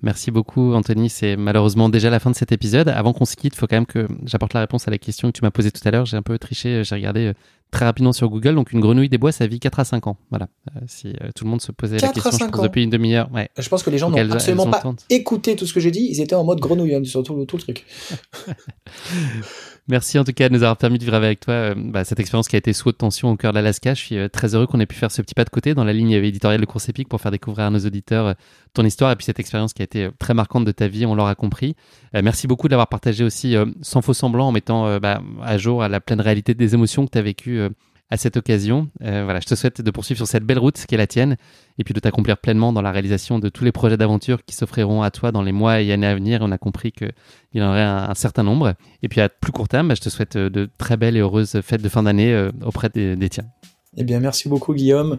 Merci beaucoup, Anthony. C'est malheureusement déjà la fin de cet épisode. Avant qu'on se quitte, il faut quand même que j'apporte la réponse à la question que tu m'as posée tout à l'heure. J'ai un peu triché, j'ai regardé euh, très rapidement sur Google. Donc, une grenouille des bois, ça vit 4 à 5 ans. Voilà. Euh, si euh, tout le monde se posait la question, je pense, depuis une demi-heure. Ouais. Je pense que les gens n'ont absolument pas écouté tout ce que j'ai dit. Ils étaient en mode grenouille hein, sur tout, tout le truc. Merci en tout cas de nous avoir permis de vivre avec toi euh, bah, cette expérience qui a été sous haute tension au cœur de l'Alaska. Je suis euh, très heureux qu'on ait pu faire ce petit pas de côté dans la ligne éditoriale de Course Épique pour faire découvrir à nos auditeurs euh, ton histoire et puis cette expérience qui a été très marquante de ta vie, on l'aura compris. merci beaucoup de l'avoir partagé aussi sans faux semblant en mettant bah, à jour à la pleine réalité des émotions que tu as vécues à cette occasion. Euh, voilà, je te souhaite de poursuivre sur cette belle route qui est la tienne et puis de t'accomplir pleinement dans la réalisation de tous les projets d'aventure qui s'offriront à toi dans les mois et années à venir. On a compris qu'il y en aurait un, certain nombre. Et puis à plus court terme, bah, je te souhaite euh, de très belles et heureuses fêtes de fin d'année euh, auprès des, tiens. Eh bien, merci beaucoup Guillaume.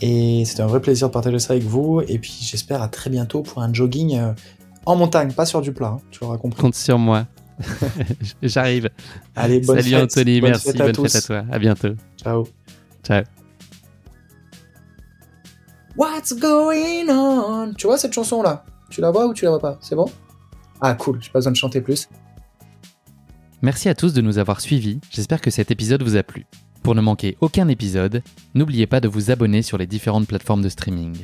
Et c'était un vrai plaisir de partager ça avec vous. Et puis j'espère à très bientôt pour un jogging en montagne, pas sur du plat. Hein, tu auras compris. Compte sur moi. J'arrive. Allez, bonne Salut Anthony, merci, bonne fête à toi. À bientôt. Ciao. Ciao. What's going on? Tu vois cette chanson là Tu la vois ou tu la vois pas? C'est bon? Ah cool, j'ai pas besoin de chanter plus. Merci à tous de nous avoir suivis, j'espère que cet épisode vous a plu. Pour ne manquer aucun épisode, n'oubliez pas de vous abonner sur les différentes plateformes de streaming.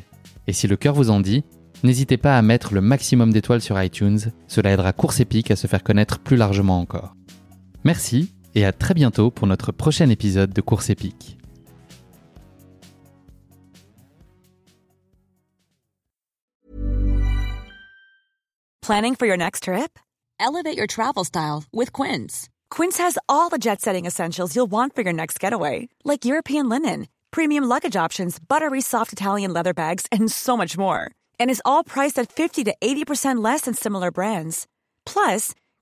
Et si le cœur vous en dit, n'hésitez pas à mettre le maximum d'étoiles sur iTunes, cela aidera Course Épique à se faire connaître plus largement encore. Merci et à très bientôt pour notre prochain épisode de Course Épique. Planning for your next trip? Elevate your travel style with Quince. Quince has all the jet setting essentials you'll want for your next getaway, like European linen, premium luggage options, buttery soft Italian leather bags, and so much more. And is all priced at 50 to 80% less than similar brands. Plus,